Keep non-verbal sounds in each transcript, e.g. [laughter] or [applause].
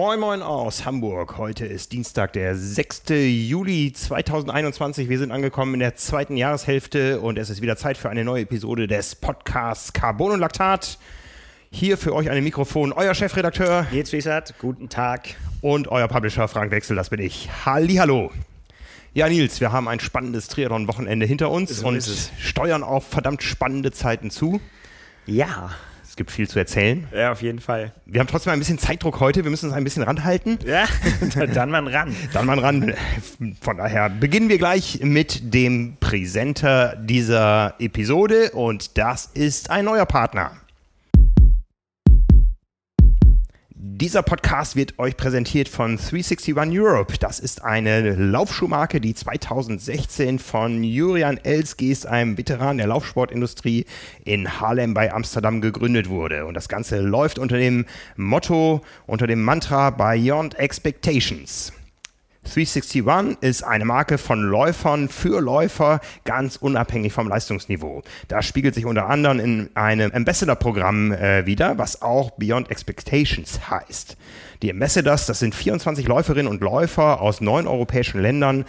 Moin Moin aus Hamburg. Heute ist Dienstag, der 6. Juli 2021. Wir sind angekommen in der zweiten Jahreshälfte und es ist wieder Zeit für eine neue Episode des Podcasts Carbon und Laktat. Hier für euch an dem Mikrofon euer Chefredakteur. Jetzt Wiesert, guten Tag. Und euer Publisher Frank Wechsel, das bin ich. Hallihallo. Ja, Nils, wir haben ein spannendes Triathlon-Wochenende hinter uns so und steuern auf verdammt spannende Zeiten zu. Ja. Es gibt viel zu erzählen. Ja, auf jeden Fall. Wir haben trotzdem ein bisschen Zeitdruck heute. Wir müssen uns ein bisschen ranhalten. Ja, [laughs] dann mal ran. dann mal ran. Von daher beginnen wir gleich mit dem Präsenter dieser Episode und das ist ein neuer Partner. Dieser Podcast wird euch präsentiert von 361 Europe. Das ist eine Laufschuhmarke, die 2016 von Jurian Elsgeest, einem Veteran der Laufsportindustrie in Haarlem bei Amsterdam gegründet wurde. Und das Ganze läuft unter dem Motto, unter dem Mantra Beyond Expectations. 361 ist eine Marke von Läufern für Läufer, ganz unabhängig vom Leistungsniveau. Das spiegelt sich unter anderem in einem Ambassador-Programm äh, wieder, was auch Beyond Expectations heißt. Die Ambassadors, das sind 24 Läuferinnen und Läufer aus neun europäischen Ländern,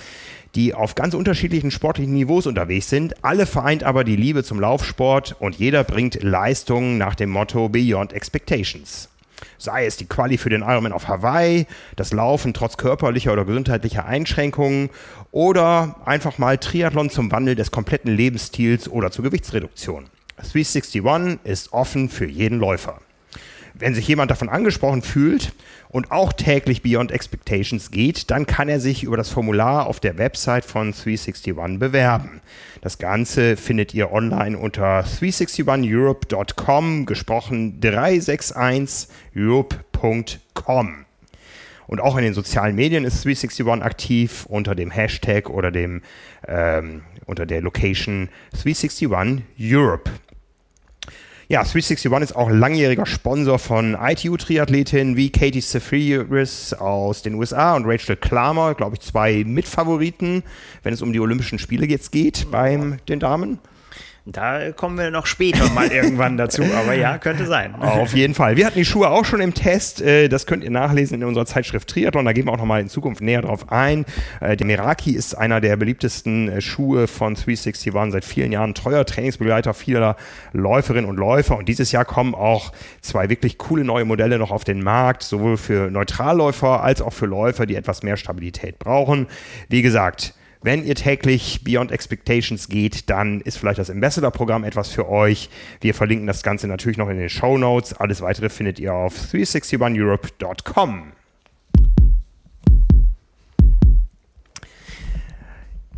die auf ganz unterschiedlichen sportlichen Niveaus unterwegs sind. Alle vereint aber die Liebe zum Laufsport und jeder bringt Leistungen nach dem Motto Beyond Expectations. Sei es die Quali für den Ironman auf Hawaii, das Laufen trotz körperlicher oder gesundheitlicher Einschränkungen oder einfach mal Triathlon zum Wandel des kompletten Lebensstils oder zur Gewichtsreduktion. 361 ist offen für jeden Läufer. Wenn sich jemand davon angesprochen fühlt und auch täglich Beyond Expectations geht, dann kann er sich über das Formular auf der Website von 361 bewerben. Das Ganze findet ihr online unter 361europe.com, gesprochen 361europe.com. Und auch in den sozialen Medien ist 361 aktiv unter dem Hashtag oder dem ähm, unter der Location 361 Europe. Ja, 361 ist auch langjähriger Sponsor von ITU-Triathletinnen wie Katie Safiris aus den USA und Rachel Klammer, glaube ich, zwei Mitfavoriten, wenn es um die Olympischen Spiele jetzt geht bei den Damen. Da kommen wir noch später mal [laughs] irgendwann dazu, aber ja, könnte sein. Auf jeden Fall. Wir hatten die Schuhe auch schon im Test. Äh, das könnt ihr nachlesen in unserer Zeitschrift Triathlon. Da gehen wir auch nochmal in Zukunft näher drauf ein. Äh, der Meraki ist einer der beliebtesten äh, Schuhe von 360 waren seit vielen Jahren treuer Trainingsbegleiter vieler Läuferinnen und Läufer. Und dieses Jahr kommen auch zwei wirklich coole neue Modelle noch auf den Markt, sowohl für Neutralläufer als auch für Läufer, die etwas mehr Stabilität brauchen. Wie gesagt, wenn ihr täglich Beyond Expectations geht, dann ist vielleicht das Ambassador-Programm etwas für euch. Wir verlinken das Ganze natürlich noch in den Show Notes. Alles weitere findet ihr auf 361europe.com.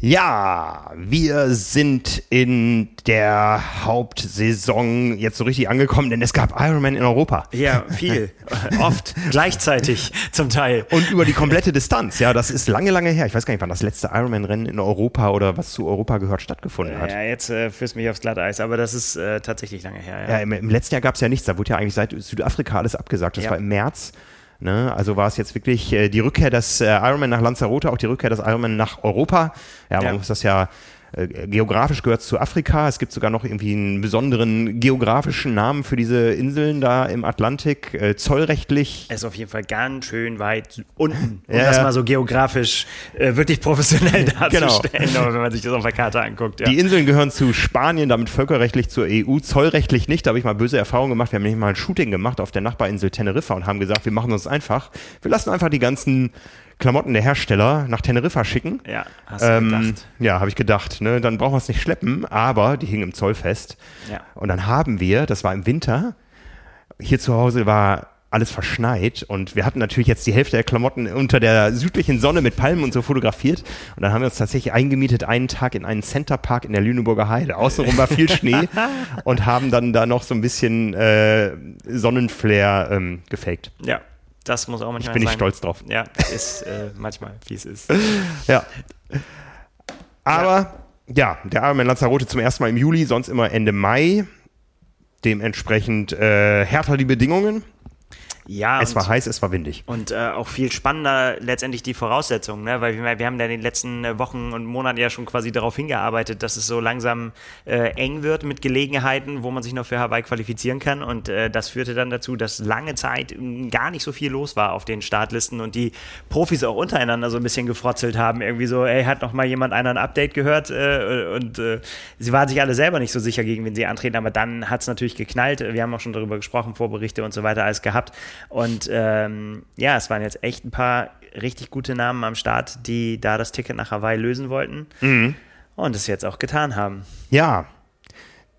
Ja, wir sind in der Hauptsaison jetzt so richtig angekommen, denn es gab Ironman in Europa. Ja, viel. [laughs] Oft. Gleichzeitig zum Teil. Und über die komplette Distanz. Ja, das ist lange, lange her. Ich weiß gar nicht, wann das letzte Ironman-Rennen in Europa oder was zu Europa gehört stattgefunden hat. Ja, jetzt äh, führst du mich aufs Glatteis, aber das ist äh, tatsächlich lange her. Ja, ja im, im, letzten Jahr gab es ja nichts. Da wurde ja eigentlich seit Südafrika alles abgesagt. Das ja. war im März. Ne? Also war es jetzt wirklich äh, die Rückkehr des äh, Ironman nach Lanzarote, auch die Rückkehr des Ironman nach Europa. Ja, man ja. muss das ja äh, geografisch gehört zu Afrika. Es gibt sogar noch irgendwie einen besonderen geografischen Namen für diese Inseln da im Atlantik. Äh, zollrechtlich. Es ist auf jeden Fall ganz schön weit unten, [laughs] um ja, das mal so geografisch äh, wirklich professionell [laughs] darzustellen, genau. wenn man sich das auf der Karte anguckt. Ja. Die Inseln gehören zu Spanien, damit völkerrechtlich zur EU, zollrechtlich nicht. Da habe ich mal böse Erfahrungen gemacht. Wir haben nämlich mal ein Shooting gemacht auf der Nachbarinsel Teneriffa und haben gesagt, wir machen uns einfach. Wir lassen einfach die ganzen Klamotten der Hersteller nach Teneriffa schicken. Ja, hast du ähm, gedacht. Ja, habe ich gedacht. Ne? Dann brauchen wir es nicht schleppen, aber die hingen im Zoll fest. Ja. Und dann haben wir, das war im Winter, hier zu Hause war alles verschneit und wir hatten natürlich jetzt die Hälfte der Klamotten unter der südlichen Sonne mit Palmen und so fotografiert und dann haben wir uns tatsächlich eingemietet einen Tag in einen Centerpark in der Lüneburger Heide. Außenrum war viel Schnee [laughs] und haben dann da noch so ein bisschen äh, Sonnenflair ähm, gefaked. Ja, das muss auch manchmal Ich bin nicht stolz drauf. Ja, ist äh, manchmal, wie es ist. [laughs] ja. Aber ja, ja der Ironman Lanzarote zum ersten Mal im Juli, sonst immer Ende Mai. Dementsprechend äh, härter die Bedingungen. Ja, es war heiß, es war windig. Und äh, auch viel spannender letztendlich die Voraussetzungen, ne? weil wir, wir haben da in den letzten äh, Wochen und Monaten ja schon quasi darauf hingearbeitet, dass es so langsam äh, eng wird mit Gelegenheiten, wo man sich noch für Hawaii qualifizieren kann. Und äh, das führte dann dazu, dass lange Zeit gar nicht so viel los war auf den Startlisten und die Profis auch untereinander so ein bisschen gefrotzelt haben. Irgendwie so, ey, hat noch mal jemand einer ein Update gehört? Äh, und äh, sie waren sich alle selber nicht so sicher, gegen wen sie antreten, aber dann hat es natürlich geknallt. Wir haben auch schon darüber gesprochen, Vorberichte und so weiter, alles gehabt. Und ähm, ja, es waren jetzt echt ein paar richtig gute Namen am Start, die da das Ticket nach Hawaii lösen wollten mhm. und es jetzt auch getan haben. Ja,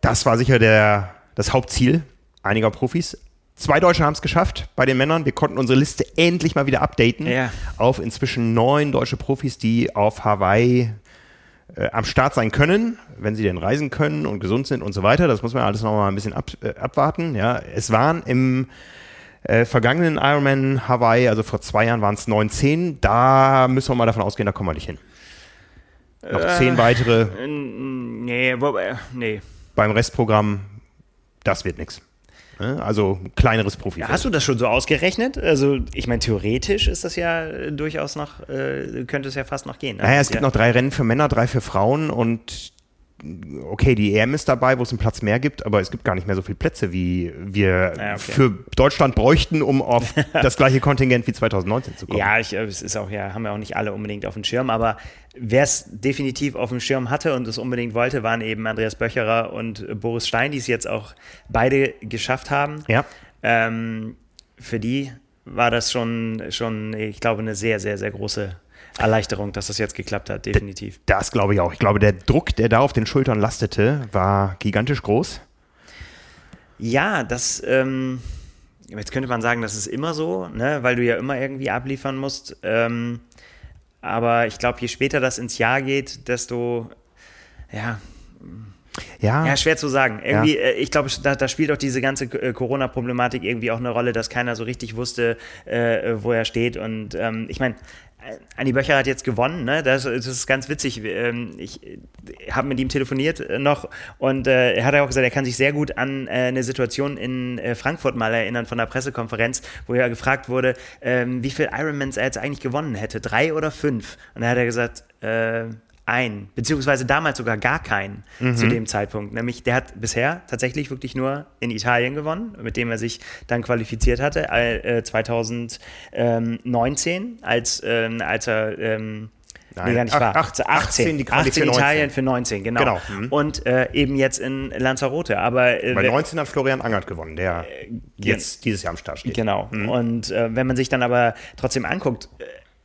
das war sicher der, das Hauptziel einiger Profis. Zwei Deutsche haben es geschafft bei den Männern. Wir konnten unsere Liste endlich mal wieder updaten ja. auf inzwischen neun deutsche Profis, die auf Hawaii äh, am Start sein können, wenn sie denn reisen können und gesund sind und so weiter. Das muss man alles noch mal ein bisschen ab, äh, abwarten. Ja, es waren im äh, vergangenen Ironman Hawaii, also vor zwei Jahren waren es 19. Da müssen wir mal davon ausgehen, da kommen wir nicht hin. Noch äh, zehn weitere. Nee, wo, äh, nee. Beim Restprogramm, das wird nichts. Also kleineres Profi. Ja, hast du das schon so ausgerechnet? Also ich meine, theoretisch ist das ja durchaus noch, äh, könnte es ja fast noch gehen. Ne? Naja, es gibt ja noch drei Rennen für Männer, drei für Frauen und okay, die EM ist dabei, wo es einen Platz mehr gibt, aber es gibt gar nicht mehr so viele Plätze, wie wir ja, okay. für Deutschland bräuchten, um auf [laughs] das gleiche Kontingent wie 2019 zu kommen. Ja, ich, es ist auch ja, haben wir auch nicht alle unbedingt auf dem Schirm, aber wer es definitiv auf dem Schirm hatte und es unbedingt wollte, waren eben Andreas Böcherer und Boris Stein, die es jetzt auch beide geschafft haben. Ja. Ähm, für die war das schon, schon, ich glaube, eine sehr, sehr, sehr große Erleichterung, dass das jetzt geklappt hat, definitiv. Das glaube ich auch. Ich glaube, der Druck, der da auf den Schultern lastete, war gigantisch groß. Ja, das, ähm, jetzt könnte man sagen, das ist immer so, ne? weil du ja immer irgendwie abliefern musst. Ähm, aber ich glaube, je später das ins Jahr geht, desto, ja, ja. ja, schwer zu sagen. Irgendwie, ja. Äh, ich glaube, da, da, spielt auch diese ganze äh, Corona-Problematik irgendwie auch eine Rolle, dass keiner so richtig wusste, äh, wo er steht. Und ähm, ich meine, Andi Böcher hat jetzt gewonnen, ne? Das, das ist ganz witzig. Ähm, ich habe mit ihm telefoniert äh, noch und äh, er hat auch gesagt, er kann sich sehr gut an äh, eine Situation in Frankfurt mal erinnern von der Pressekonferenz, wo er gefragt wurde, ähm, wie viel Ironmans er jetzt eigentlich gewonnen hätte, drei oder fünf? Und da hat er gesagt, ein, beziehungsweise damals sogar gar keinen mhm. zu dem Zeitpunkt. Nämlich der hat bisher tatsächlich wirklich nur in Italien gewonnen, mit dem er sich dann qualifiziert hatte, äh, 2019, als, äh, als er ähm, Nein, nee, gar nicht wahr. 18, 18, die 18 Italien für 19, genau. genau. Mhm. Und äh, eben jetzt in Lanzarote. Aber, äh, Bei 19 hat Florian Angert gewonnen, der äh, jetzt dieses Jahr am Start steht. Genau. Mhm. Und äh, wenn man sich dann aber trotzdem anguckt, äh,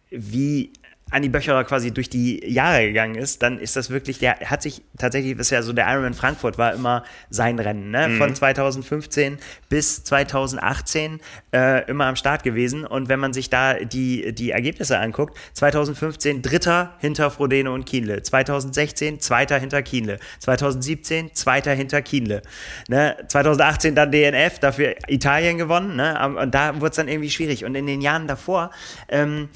wie Andi Böcherer quasi durch die Jahre gegangen ist, dann ist das wirklich, der hat sich tatsächlich, das ist ja so, der Ironman Frankfurt war immer sein Rennen, ne? Mhm. Von 2015 bis 2018 äh, immer am Start gewesen. Und wenn man sich da die, die Ergebnisse anguckt, 2015 Dritter hinter Frodeno und Kienle, 2016 Zweiter hinter Kienle, 2017 Zweiter hinter Kienle, ne? 2018 dann DNF, dafür Italien gewonnen, ne? Und da wurde es dann irgendwie schwierig. Und in den Jahren davor, ähm,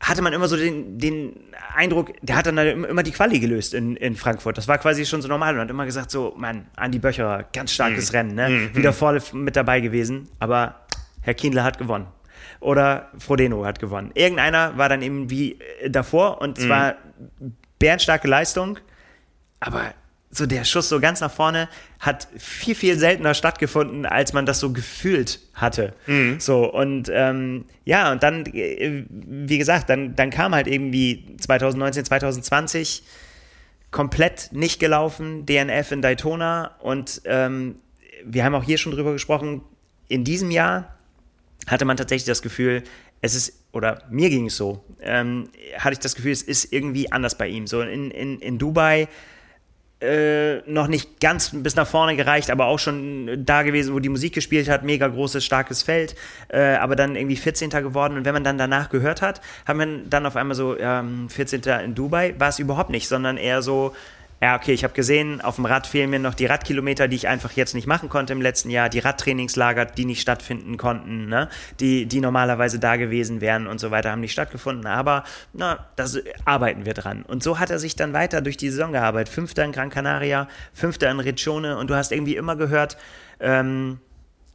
hatte man immer so den, den Eindruck, der hat dann immer die Quali gelöst in, in Frankfurt. Das war quasi schon so normal und hat immer gesagt, so, Mann, Andi Böcher, ganz starkes mhm. Rennen, ne? Mhm. Wieder voll mit dabei gewesen, aber Herr Kienle hat gewonnen. Oder Frodeno hat gewonnen. Irgendeiner war dann eben wie äh, davor und zwar mhm. bärenstarke Leistung, aber so der Schuss so ganz nach vorne hat viel, viel seltener stattgefunden, als man das so gefühlt hatte. Mhm. So, und ähm, ja, und dann, äh, wie gesagt, dann, dann kam halt irgendwie 2019, 2020 komplett nicht gelaufen, DNF in Daytona und ähm, wir haben auch hier schon drüber gesprochen, in diesem Jahr hatte man tatsächlich das Gefühl, es ist, oder mir ging es so, ähm, hatte ich das Gefühl, es ist irgendwie anders bei ihm. So in, in, in Dubai äh, noch nicht ganz bis nach vorne gereicht, aber auch schon da gewesen, wo die Musik gespielt hat, mega großes, starkes Feld, äh, aber dann irgendwie 14. geworden und wenn man dann danach gehört hat, haben wir dann auf einmal so ähm, 14. in Dubai, war es überhaupt nicht, sondern eher so ja, okay, ich habe gesehen, auf dem Rad fehlen mir noch die Radkilometer, die ich einfach jetzt nicht machen konnte im letzten Jahr, die Radtrainingslager, die nicht stattfinden konnten, ne? die, die normalerweise da gewesen wären und so weiter, haben nicht stattgefunden. Aber na, das arbeiten wir dran. Und so hat er sich dann weiter durch die Saison gearbeitet. Fünfter in Gran Canaria, Fünfter in Riccione und du hast irgendwie immer gehört, ähm,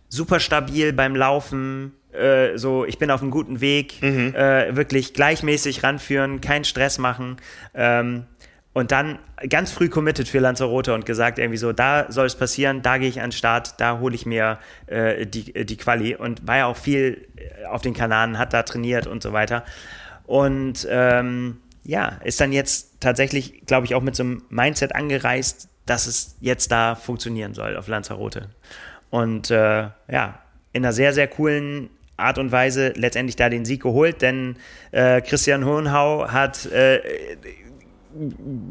super stabil beim Laufen, äh, so, ich bin auf einem guten Weg, Mhm. äh, wirklich gleichmäßig ranführen, keinen Stress machen. Ähm, und dann ganz früh committed für Lanzarote und gesagt, irgendwie so, da soll es passieren, da gehe ich an den Start, da hole ich mir äh, die, die Quali. Und war ja auch viel äh, auf den Kanaren, hat da trainiert und so weiter. Und ähm, ja, ist dann jetzt tatsächlich, glaube ich, auch mit so einem Mindset angereist, dass es jetzt da funktionieren soll auf Lanzarote. Und äh, ja, in einer sehr, sehr coolen Art und Weise letztendlich da den Sieg geholt, denn äh, Christian Hohenhau hat äh,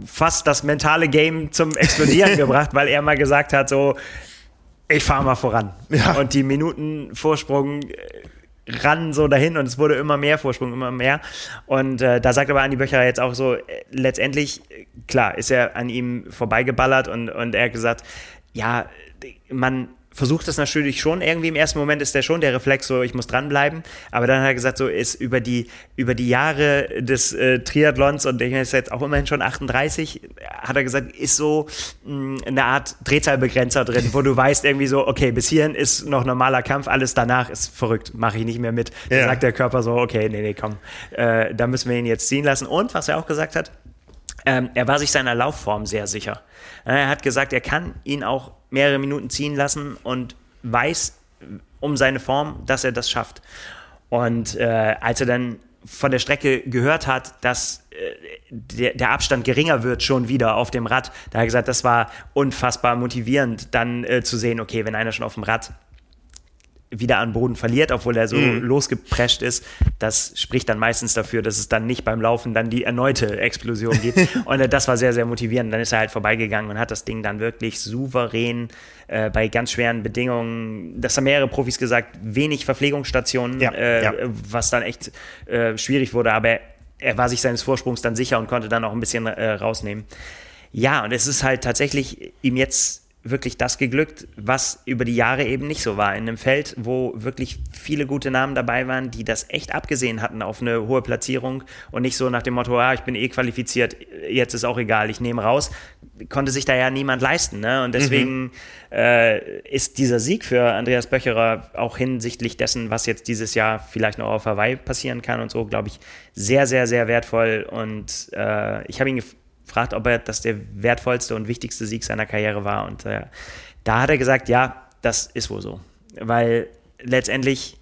fast das mentale Game zum Explodieren [laughs] gebracht, weil er mal gesagt hat, so, ich fahre mal voran. Ja. Und die Minutenvorsprung äh, ran so dahin und es wurde immer mehr Vorsprung, immer mehr. Und äh, da sagt aber Andi Böcherer jetzt auch so, äh, letztendlich, äh, klar, ist er an ihm vorbeigeballert und, und er hat gesagt, ja, man versucht das natürlich schon irgendwie im ersten Moment ist der schon der Reflex so ich muss dranbleiben. Aber dann hat er gesagt so ist über die über die Jahre des äh, Triathlons und ich ist jetzt auch immerhin schon 38 hat er gesagt ist so mh, eine Art Drehzahlbegrenzer drin wo du weißt irgendwie so okay bis hierhin ist noch normaler Kampf alles danach ist verrückt mache ich nicht mehr mit. Da Ja. sagt der Körper so okay nee nee komm äh, da müssen wir ihn jetzt ziehen lassen. Und was er auch gesagt hat ähm, er war sich seiner Laufform sehr sicher. Er hat gesagt, er kann ihn auch mehrere Minuten ziehen lassen und weiß um seine Form, dass er das schafft. Und äh, als er dann von der Strecke gehört hat, dass äh, der, der Abstand geringer wird schon wieder auf dem Rad, da hat er gesagt, das war unfassbar motivierend, dann äh, zu sehen, okay, wenn einer schon auf dem Rad wieder an Boden verliert, obwohl er so losgeprescht ist, das spricht dann meistens dafür, dass es dann nicht beim Laufen dann die erneute Explosion gibt. [laughs] und äh, das war sehr, sehr motivierend. Dann ist er halt vorbeigegangen und hat das Ding dann wirklich souverän äh, bei ganz schweren Bedingungen, das haben mehrere Profis gesagt, wenig Verpflegungsstationen, Ja, äh, ja. was dann echt äh, schwierig wurde, aber er war sich seines Vorsprungs dann sicher und konnte dann auch ein bisschen äh, rausnehmen. Ja, und es ist halt tatsächlich ihm jetzt wirklich das geglückt, was über die Jahre eben nicht so war. In einem Feld, wo wirklich viele gute Namen dabei waren, die das echt abgesehen hatten auf eine hohe Platzierung und nicht so nach dem Motto, ah, ich bin eh qualifiziert, jetzt ist auch egal, ich nehme raus, konnte sich da ja niemand leisten. Ne? Und deswegen äh, ist dieser Sieg für Andreas Böcherer auch hinsichtlich dessen, was jetzt dieses Jahr vielleicht noch auf Hawaii passieren kann und so, glaube ich, sehr, sehr, sehr wertvoll. Und äh, ich habe ihn gef gefragt, ob er das der wertvollste und wichtigste Sieg seiner Karriere war. Und äh, da hat er gesagt, ja, das ist wohl so. Weil letztendlich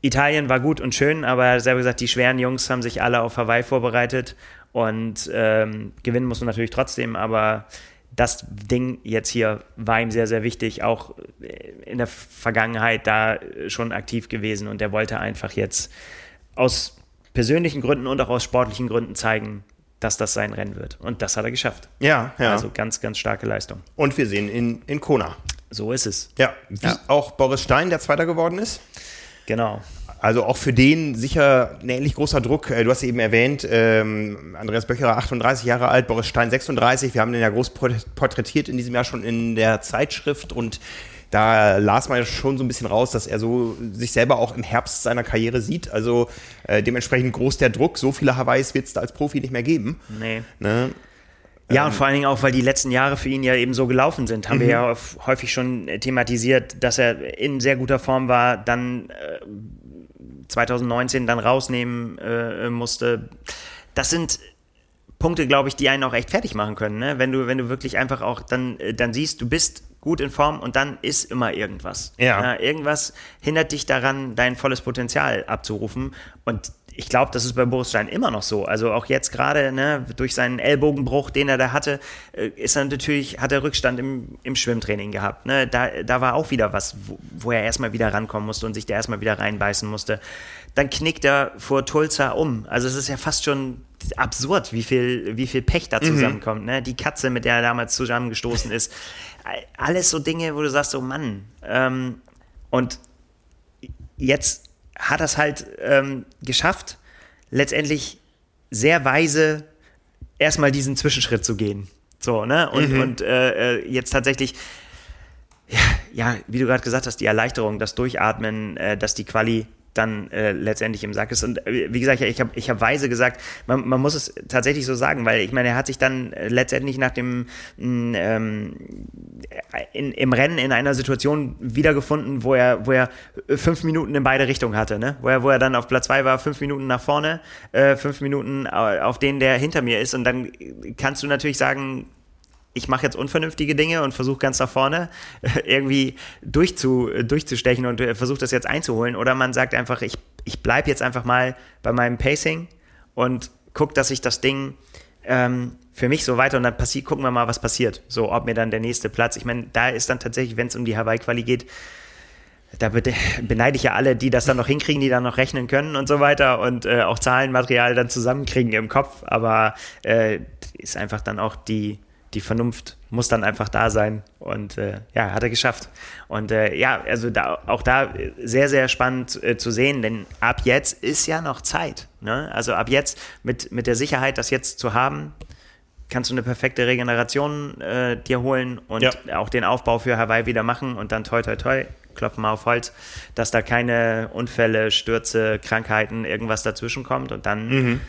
Italien war gut und schön, aber er hat selber gesagt, die schweren Jungs haben sich alle auf Hawaii vorbereitet und ähm, gewinnen muss man natürlich trotzdem, aber das Ding jetzt hier war ihm sehr, sehr wichtig, auch in der Vergangenheit da schon aktiv gewesen und er wollte einfach jetzt aus persönlichen Gründen und auch aus sportlichen Gründen zeigen, dass das sein Rennen wird. Und das hat er geschafft. Ja, ja. Also ganz, ganz starke Leistung. Und wir sehen in, in Kona. So ist es. Ja, wie Ja. auch Boris Stein, der Zweiter geworden ist. Genau. Also auch für den sicher ein ähnlich großer Druck. Äh, Du hast eben erwähnt, ähm, Andreas Böcherer 38 Jahre alt, Boris Stein 36. Wir haben den ja groß port- porträtiert in diesem Jahr schon in der Zeitschrift und da las man ja schon so ein bisschen raus, dass er so sich selber auch im Herbst seiner Karriere sieht. Also äh, dementsprechend groß der Druck. So viele Hawaiis wird es da als Profi nicht mehr geben. Nee. Ne? Ja, und vor allen Dingen auch, weil die letzten Jahre für ihn ja eben so gelaufen sind, haben wir ja häuf- häufig schon äh, thematisiert, dass er in sehr guter Form war, dann äh, 2019 dann rausnehmen äh, musste. Das sind Punkte, glaube ich, die einen auch echt fertig machen können, ne? wenn du wenn du wirklich einfach auch dann äh, dann siehst, du bist gut in Form und dann ist immer irgendwas. Ja. irgendwas hindert dich daran, dein volles Potenzial abzurufen und ich glaube, das ist bei Boris Stein immer noch so. Also auch jetzt gerade ne, durch seinen Ellbogenbruch, den er da hatte, äh, ist er natürlich, hat er Rückstand im, im Schwimmtraining gehabt. Ne? Da, da war auch wieder was, wo, wo er erstmal wieder rankommen musste und sich da erstmal wieder reinbeißen musste. Dann knickt er vor Tulsa um. Also es ist ja fast schon absurd, wie viel, wie viel Pech da zusammenkommt. Ne? Die Katze, mit der er damals zusammengestoßen ist. Alles so Dinge, wo du sagst, so Mann. Ähm, und jetzt hat er es halt ähm, geschafft, letztendlich sehr weise erstmal diesen Zwischenschritt zu gehen. So, ne? Und, und äh, äh, jetzt tatsächlich, ja, ja, wie du gerade gesagt hast, die Erleichterung, das Durchatmen, äh, dass die Quali dann äh, letztendlich im Sack ist. Und äh, wie gesagt, ich habe ich hab weise gesagt, man, man, muss es tatsächlich so sagen, weil ich meine, er hat sich dann äh, letztendlich nach dem mm, ähm, in, im Rennen in einer Situation wiedergefunden, wo er, wo er fünf Minuten in beide Richtungen hatte, ne? Wo er, wo er dann auf Platz zwei war, fünf Minuten nach vorne, äh, fünf Minuten auf den, der hinter mir ist. Und dann kannst du natürlich sagen, ich mache jetzt unvernünftige Dinge und versuche ganz nach vorne irgendwie durchzu, durchzustechen und äh, versuche das jetzt einzuholen. Oder man sagt einfach, ich, ich bleibe jetzt einfach mal bei meinem Pacing und gucke, dass ich das Ding ähm, für mich so weiter und dann passiert, gucken wir mal, was passiert. So, ob mir dann der nächste Platz. Ich meine, da ist dann tatsächlich, wenn es um die Hawaii-Quali geht, da beneide ich ja alle, die das dann noch hinkriegen, die dann noch rechnen können und so weiter und äh, auch Zahlenmaterial dann zusammenkriegen im Kopf. Aber äh, ist einfach dann auch die, die Vernunft muss dann einfach da sein. Und äh, ja, hat er geschafft. Und äh, ja, also da, auch da sehr, sehr spannend äh, zu sehen, denn ab jetzt ist ja noch Zeit. Ne? Also ab jetzt mit, mit der Sicherheit, das jetzt zu haben, kannst du eine perfekte Regeneration äh, dir holen und ja. auch den Aufbau für Hawaii wieder machen und dann toi toi toi, klopfen wir auf Holz, dass da keine Unfälle, Stürze, Krankheiten, irgendwas dazwischen kommt und dann mhm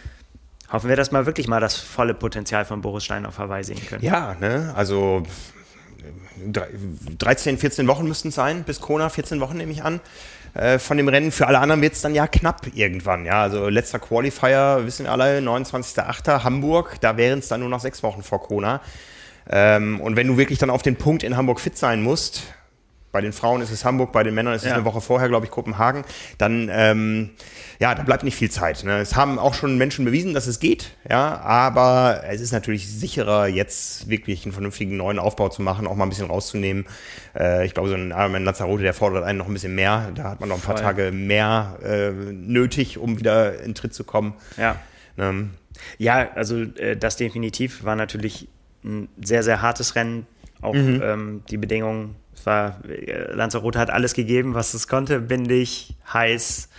hoffen wir, dass wir wirklich mal das volle Potenzial von Boris Stein auf Hawaii sehen können. Ja, ne? also 13, 14 Wochen müssten es sein, bis Kona, 14 Wochen nehme ich an. Äh, von dem Rennen. Für alle anderen wird es dann ja knapp irgendwann. Ja, also letzter Qualifier, wissen wir alle, 29.08. Hamburg. Da wären es dann nur noch sechs Wochen vor Kona. Ähm, und wenn du wirklich dann auf den Punkt in Hamburg fit sein musst, bei den Frauen ist es Hamburg, bei den Männern ist es ja. eine Woche vorher, glaube ich, Kopenhagen, dann ähm, ja, da bleibt nicht viel Zeit. Ne? Es haben auch schon Menschen bewiesen, dass es geht, ja, aber es ist natürlich sicherer, jetzt wirklich einen vernünftigen neuen Aufbau zu machen, auch mal ein bisschen rauszunehmen. Äh, ich glaube, so ein Ironman Lanzarote, der fordert einen noch ein bisschen mehr. Da hat man noch ein paar Voll. Tage mehr äh, nötig, um wieder in Tritt zu kommen. Ja. Ähm. Ja, also äh, das definitiv war natürlich ein sehr, sehr hartes Rennen. Auch mhm. ähm, die Bedingungen war, äh, Lanzarote hat alles gegeben, was es konnte, windig, heiß.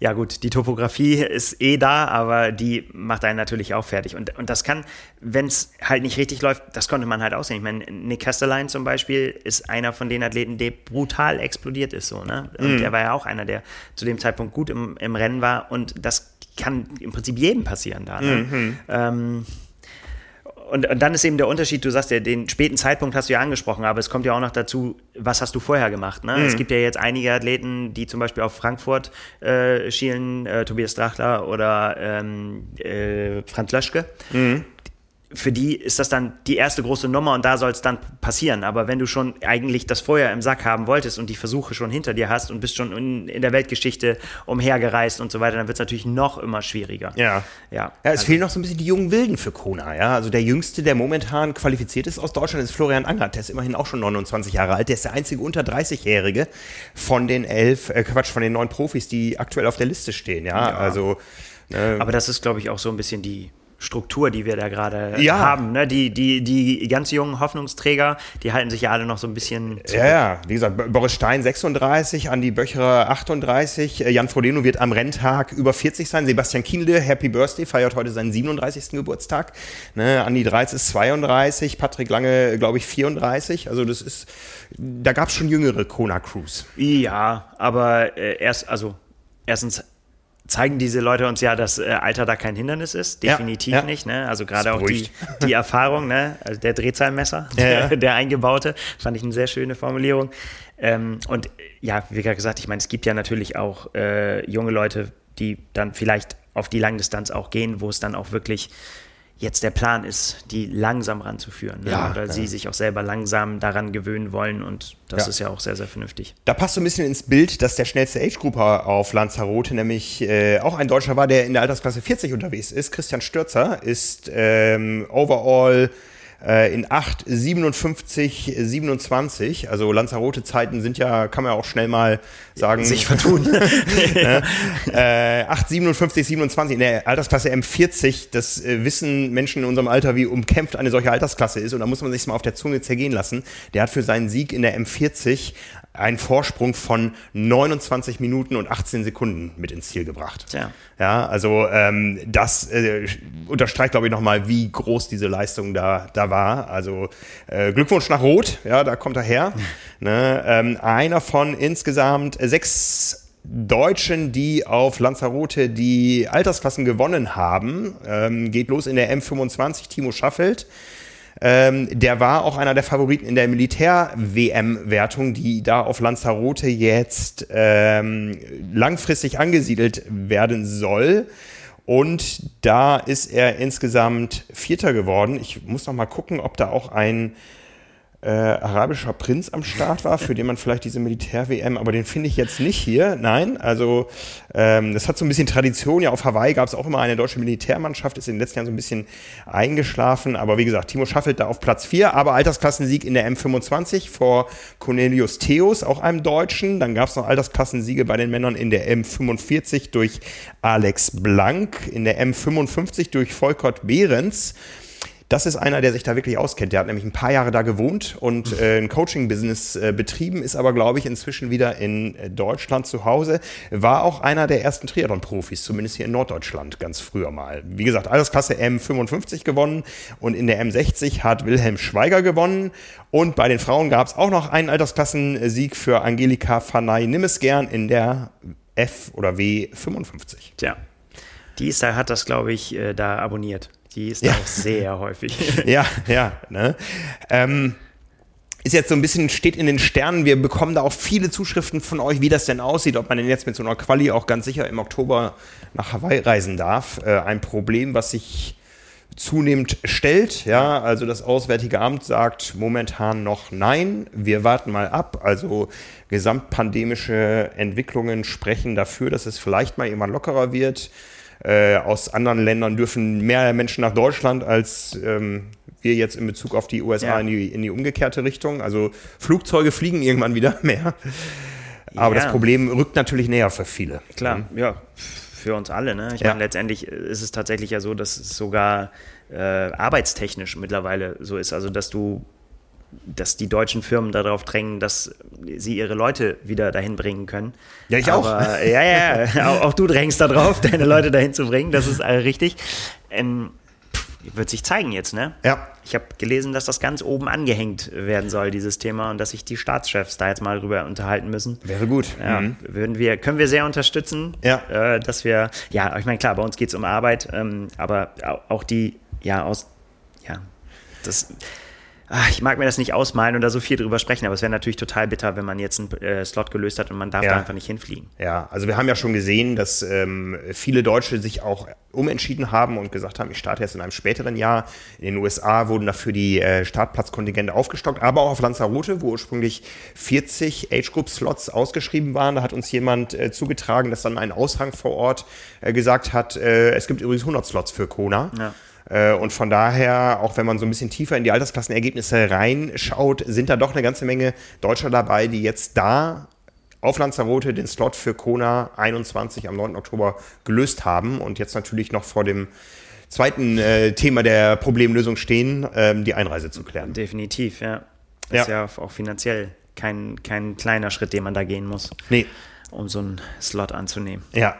Ja gut, die Topografie ist eh da, aber die macht einen natürlich auch fertig. Und, und das kann, wenn es halt nicht richtig läuft, das konnte man halt aussehen. Ich meine, Nick Castelline zum Beispiel ist einer von den Athleten, der brutal explodiert ist. So, ne? Und mhm. der war ja auch einer, der zu dem Zeitpunkt gut im, im Rennen war. Und das kann im Prinzip jedem passieren da. Ne? Mhm. Ähm, und, und, dann ist eben der Unterschied, du sagst ja, den späten Zeitpunkt hast du ja angesprochen, aber es kommt ja auch noch dazu, was hast du vorher gemacht? Ne? Mhm. Es gibt ja jetzt einige Athleten, die zum Beispiel auf Frankfurt äh, schielen, äh, Tobias Drachler oder ähm, äh, Franz Löschke. Mhm für die ist das dann die erste große Nummer und da soll es dann passieren. Aber wenn du schon eigentlich das Feuer im Sack haben wolltest und die Versuche schon hinter dir hast und bist schon in, in der Weltgeschichte umhergereist und so weiter, dann wird es natürlich noch immer schwieriger. Ja. Ja, ja es also, fehlen noch so ein bisschen die jungen Wilden für Kona. Ja? Also der Jüngste, der momentan qualifiziert ist aus Deutschland, ist Florian Angert. Der ist immerhin auch schon 29 Jahre alt. Der ist der einzige unter 30-Jährige von den elf, äh, Quatsch, von den neun Profis, die aktuell auf der Liste stehen. Ja, ja. also. Äh, Aber das ist, glaube ich, auch so ein bisschen die Struktur, die wir da gerade ja. haben. Ne? Die, die, die ganz jungen Hoffnungsträger, die halten sich ja alle noch so ein bisschen zurück. Ja, ja, wie gesagt, Boris Stein 36, Andi Böcherer 38, äh, Jan Frodeno wird am Renntag über 40 sein, Sebastian Kienle, Happy Birthday, feiert heute seinen 37. Geburtstag, ne? Andi Dreiz ist 32, Patrick Lange, glaube ich, 34, also das ist, da gab es schon jüngere Kona-Crews. Ja, aber äh, erst, also erstens zeigen diese Leute uns ja, dass äh, Alter da kein Hindernis ist. Definitiv ja, ja. nicht. Ne? Also gerade auch die, die Erfahrung, ne? also der Drehzahlmesser, ja, der, der, eingebaute, fand ich eine sehr schöne Formulierung. Ähm, und ja, wie gerade gesagt, ich meine, es gibt ja natürlich auch äh, junge Leute, die dann vielleicht auf die Langdistanz auch gehen, wo es dann auch wirklich jetzt der Plan ist, die langsam ranzuführen. Ne? Ja, Oder ja. sie sich auch selber langsam daran gewöhnen wollen und das ja. ist ja auch sehr, sehr vernünftig. Da passt so ein bisschen ins Bild, dass der schnellste Age-Grupper auf Lanzarote nämlich äh, auch ein Deutscher war, der in der Altersklasse 40 unterwegs ist. Christian Stürzer ist ähm, overall äh, in 8, 57, 27. Also Lanzarote-Zeiten sind ja, kann man ja auch schnell mal sagen. Sich [laughs] vertun. [laughs] Ne? äh, 8, 57, 27 in der Altersklasse M40. Das äh, wissen Menschen in unserem Alter, wie umkämpft eine solche Altersklasse ist. Und da muss man sich mal auf der Zunge zergehen lassen. Der hat für seinen Sieg in der M40 einen Vorsprung von 29 Minuten und 18 Sekunden mit ins Ziel gebracht. Ja, ja also ähm, das äh, unterstreicht, glaube ich, nochmal, wie groß diese Leistung da, da war. Also äh, Glückwunsch nach Rot, ja, da kommt er her. [laughs] Ne, ähm, einer von insgesamt sechs Deutschen, die auf Lanzarote die Altersklassen gewonnen haben. Ähm, geht los in der M25, Timo Schaffelt. Ähm, der war auch einer der Favoriten in der Militär-WM-Wertung, die da auf Lanzarote jetzt ähm, langfristig angesiedelt werden soll. Und da ist er insgesamt Vierter geworden. Ich muss noch mal gucken, ob da auch ein äh, arabischer Prinz am Start war, für den man vielleicht diese Militär-WM, aber den finde ich jetzt nicht hier. Nein, also ähm, das hat so ein bisschen Tradition. Ja, auf Hawaii gab es auch immer eine deutsche Militärmannschaft, ist in den letzten Jahren so ein bisschen eingeschlafen. Aber wie gesagt, Timo Schaffelt da auf Platz 4, aber Altersklassensieg in der M25 vor Cornelius Theos, auch einem Deutschen. Dann gab es noch Altersklassensiege bei den Männern in der M45 durch Alex Blank, in der M55 durch Volkert Behrens. Das ist einer, der sich da wirklich auskennt. Der hat nämlich ein paar Jahre da gewohnt und äh, ein Coaching-Business äh, betrieben, ist aber, glaube ich, inzwischen wieder in äh, Deutschland zu Hause. War auch einer der ersten Triathlon-Profis, zumindest hier in Norddeutschland, ganz früher mal. Wie gesagt, Altersklasse M55 gewonnen und in der M60 hat Wilhelm Schweiger gewonnen. Und bei den Frauen gab es auch noch einen Altersklassensieg für Angelika Fanay Nimmesgern in der F- oder W55. Tja, die ist, da hat das, glaube ich, äh, da abonniert. Die ist ja. auch sehr häufig. [laughs] ja, ja. Ne? Ähm, ist jetzt so ein bisschen, steht in den Sternen. Wir bekommen da auch viele Zuschriften von euch, wie das denn aussieht, ob man denn jetzt mit so einer Quali auch ganz sicher im Oktober nach Hawaii reisen darf. Äh, ein Problem, was sich zunehmend stellt. Ja, also das Auswärtige Amt sagt momentan noch nein. Wir warten mal ab. Also gesamtpandemische Entwicklungen sprechen dafür, dass es vielleicht mal irgendwann lockerer wird. Äh, aus anderen Ländern dürfen mehr Menschen nach Deutschland als ähm, wir jetzt in Bezug auf die USA ja. in, die, in die umgekehrte Richtung. Also Flugzeuge fliegen irgendwann wieder [laughs] mehr. Aber ja. das Problem rückt natürlich näher für viele. Klar, mhm. ja, für uns alle. Ne? Ich ja. meine, letztendlich ist es tatsächlich ja so, dass es sogar äh, arbeitstechnisch mittlerweile so ist. Also, dass du dass die deutschen Firmen darauf drängen, dass sie ihre Leute wieder dahin bringen können. Ja, ich Aber, auch. Ja, ja, auch, auch, du drängst darauf, [laughs] deine Leute dahin zu bringen, das ist richtig. Ähm, wird sich zeigen jetzt, ne? Ja. Ich habe gelesen, dass das ganz oben angehängt werden soll, dieses Thema, und dass sich die Staatschefs da jetzt mal drüber unterhalten müssen. Wäre gut. Ja, mhm. würden wir, können wir sehr unterstützen, ja. Äh, dass wir, ja, ich meine, klar, bei uns geht es um Arbeit, ähm, aber auch die, ja, aus, ja, das ich mag mir das nicht ausmalen und da so viel drüber sprechen, aber es wäre natürlich total bitter, wenn man jetzt einen äh, Slot gelöst hat und man darf ja. da einfach nicht hinfliegen. Ja, also wir haben ja schon gesehen, dass ähm, viele Deutsche sich auch umentschieden haben und gesagt haben, ich starte jetzt in einem späteren Jahr. In den USA wurden dafür die äh, Startplatzkontingente aufgestockt, aber auch auf Lanzarote, wo ursprünglich 40 Age-Group-Slots ausgeschrieben waren. Da hat uns jemand äh, zugetragen, dass dann ein Aushang vor Ort äh, gesagt hat, äh, es gibt übrigens 100 Slots für Kona. Ja. Äh, und von daher, auch wenn man so ein bisschen tiefer in die Altersklassenergebnisse reinschaut, sind da doch eine ganze Menge Deutscher dabei, die jetzt da auf Lanzarote den Slot für Kona 21 am 9. Oktober gelöst haben und jetzt natürlich noch vor dem zweiten äh, Thema der Problemlösung stehen, ähm, die Einreise zu klären. Definitiv, ja. Das ja. ist ja auch finanziell kein, kein kleiner Schritt, den man da gehen muss. Nee. Um so einen Slot anzunehmen. Ja.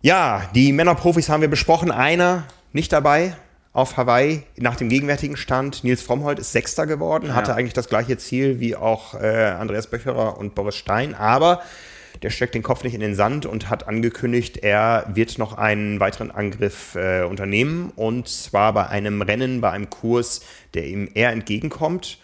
Ja, die Männerprofis haben wir besprochen. Einer nicht dabei auf Hawaii nach dem gegenwärtigen Stand. Nils Frommholt ist Sechster geworden, ja. hatte eigentlich das gleiche Ziel wie auch äh, Andreas Böcherer und Boris Stein, aber der steckt den Kopf nicht in den Sand und hat angekündigt, er wird noch einen weiteren Angriff äh, unternehmen und zwar bei einem Rennen, bei einem Kurs, der ihm eher entgegenkommt.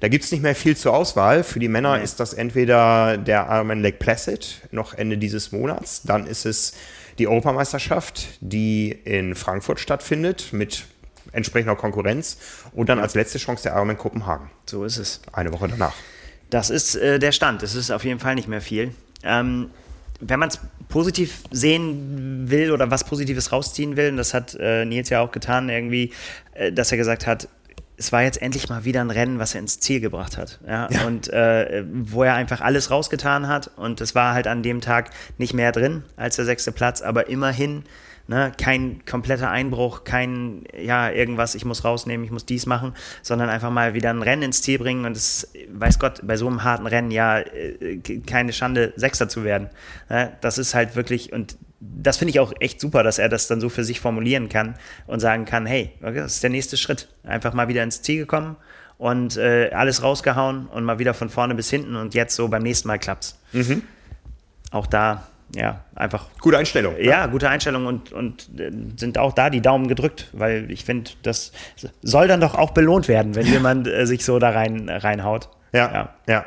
Da gibt es nicht mehr viel zur Auswahl. Für die Männer nee. ist das entweder der Ironman Lake Placid noch Ende dieses Monats, dann ist es die Europameisterschaft, die in Frankfurt stattfindet mit entsprechender Konkurrenz und dann als letzte Chance der Ironman Kopenhagen. So ist es. Eine Woche danach. Das ist äh, der Stand. Es ist auf jeden Fall nicht mehr viel. Ähm, wenn man es positiv sehen will oder was Positives rausziehen will, und das hat äh, Nils ja auch getan, irgendwie, äh, dass er gesagt hat, es war jetzt endlich mal wieder ein Rennen, was er ins Ziel gebracht hat. Ja? ja. Und äh, wo er einfach alles rausgetan hat. Und es war halt an dem Tag nicht mehr drin als der sechste Platz, aber immerhin ne, kein kompletter Einbruch, kein, ja, irgendwas, ich muss rausnehmen, ich muss dies machen, sondern einfach mal wieder ein Rennen ins Ziel bringen. Und es, weiß Gott, bei so einem harten Rennen ja äh, keine Schande, Sechster zu werden. Ne? Das ist halt wirklich, und das finde ich auch echt super, dass er das dann so für sich formulieren kann und sagen kann, hey, das ist der nächste Schritt. Einfach mal wieder ins Ziel gekommen und äh, alles rausgehauen und mal wieder von vorne bis hinten und jetzt so beim nächsten Mal klappt's. Mhm. auch da ja, einfach. Gute Einstellung. Ja, ja, gute Einstellung und, und äh, sind auch da die Daumen gedrückt, weil ich finde, das soll dann doch auch belohnt werden, wenn jemand äh, sich so da rein, reinhaut. Ja, ja. ja.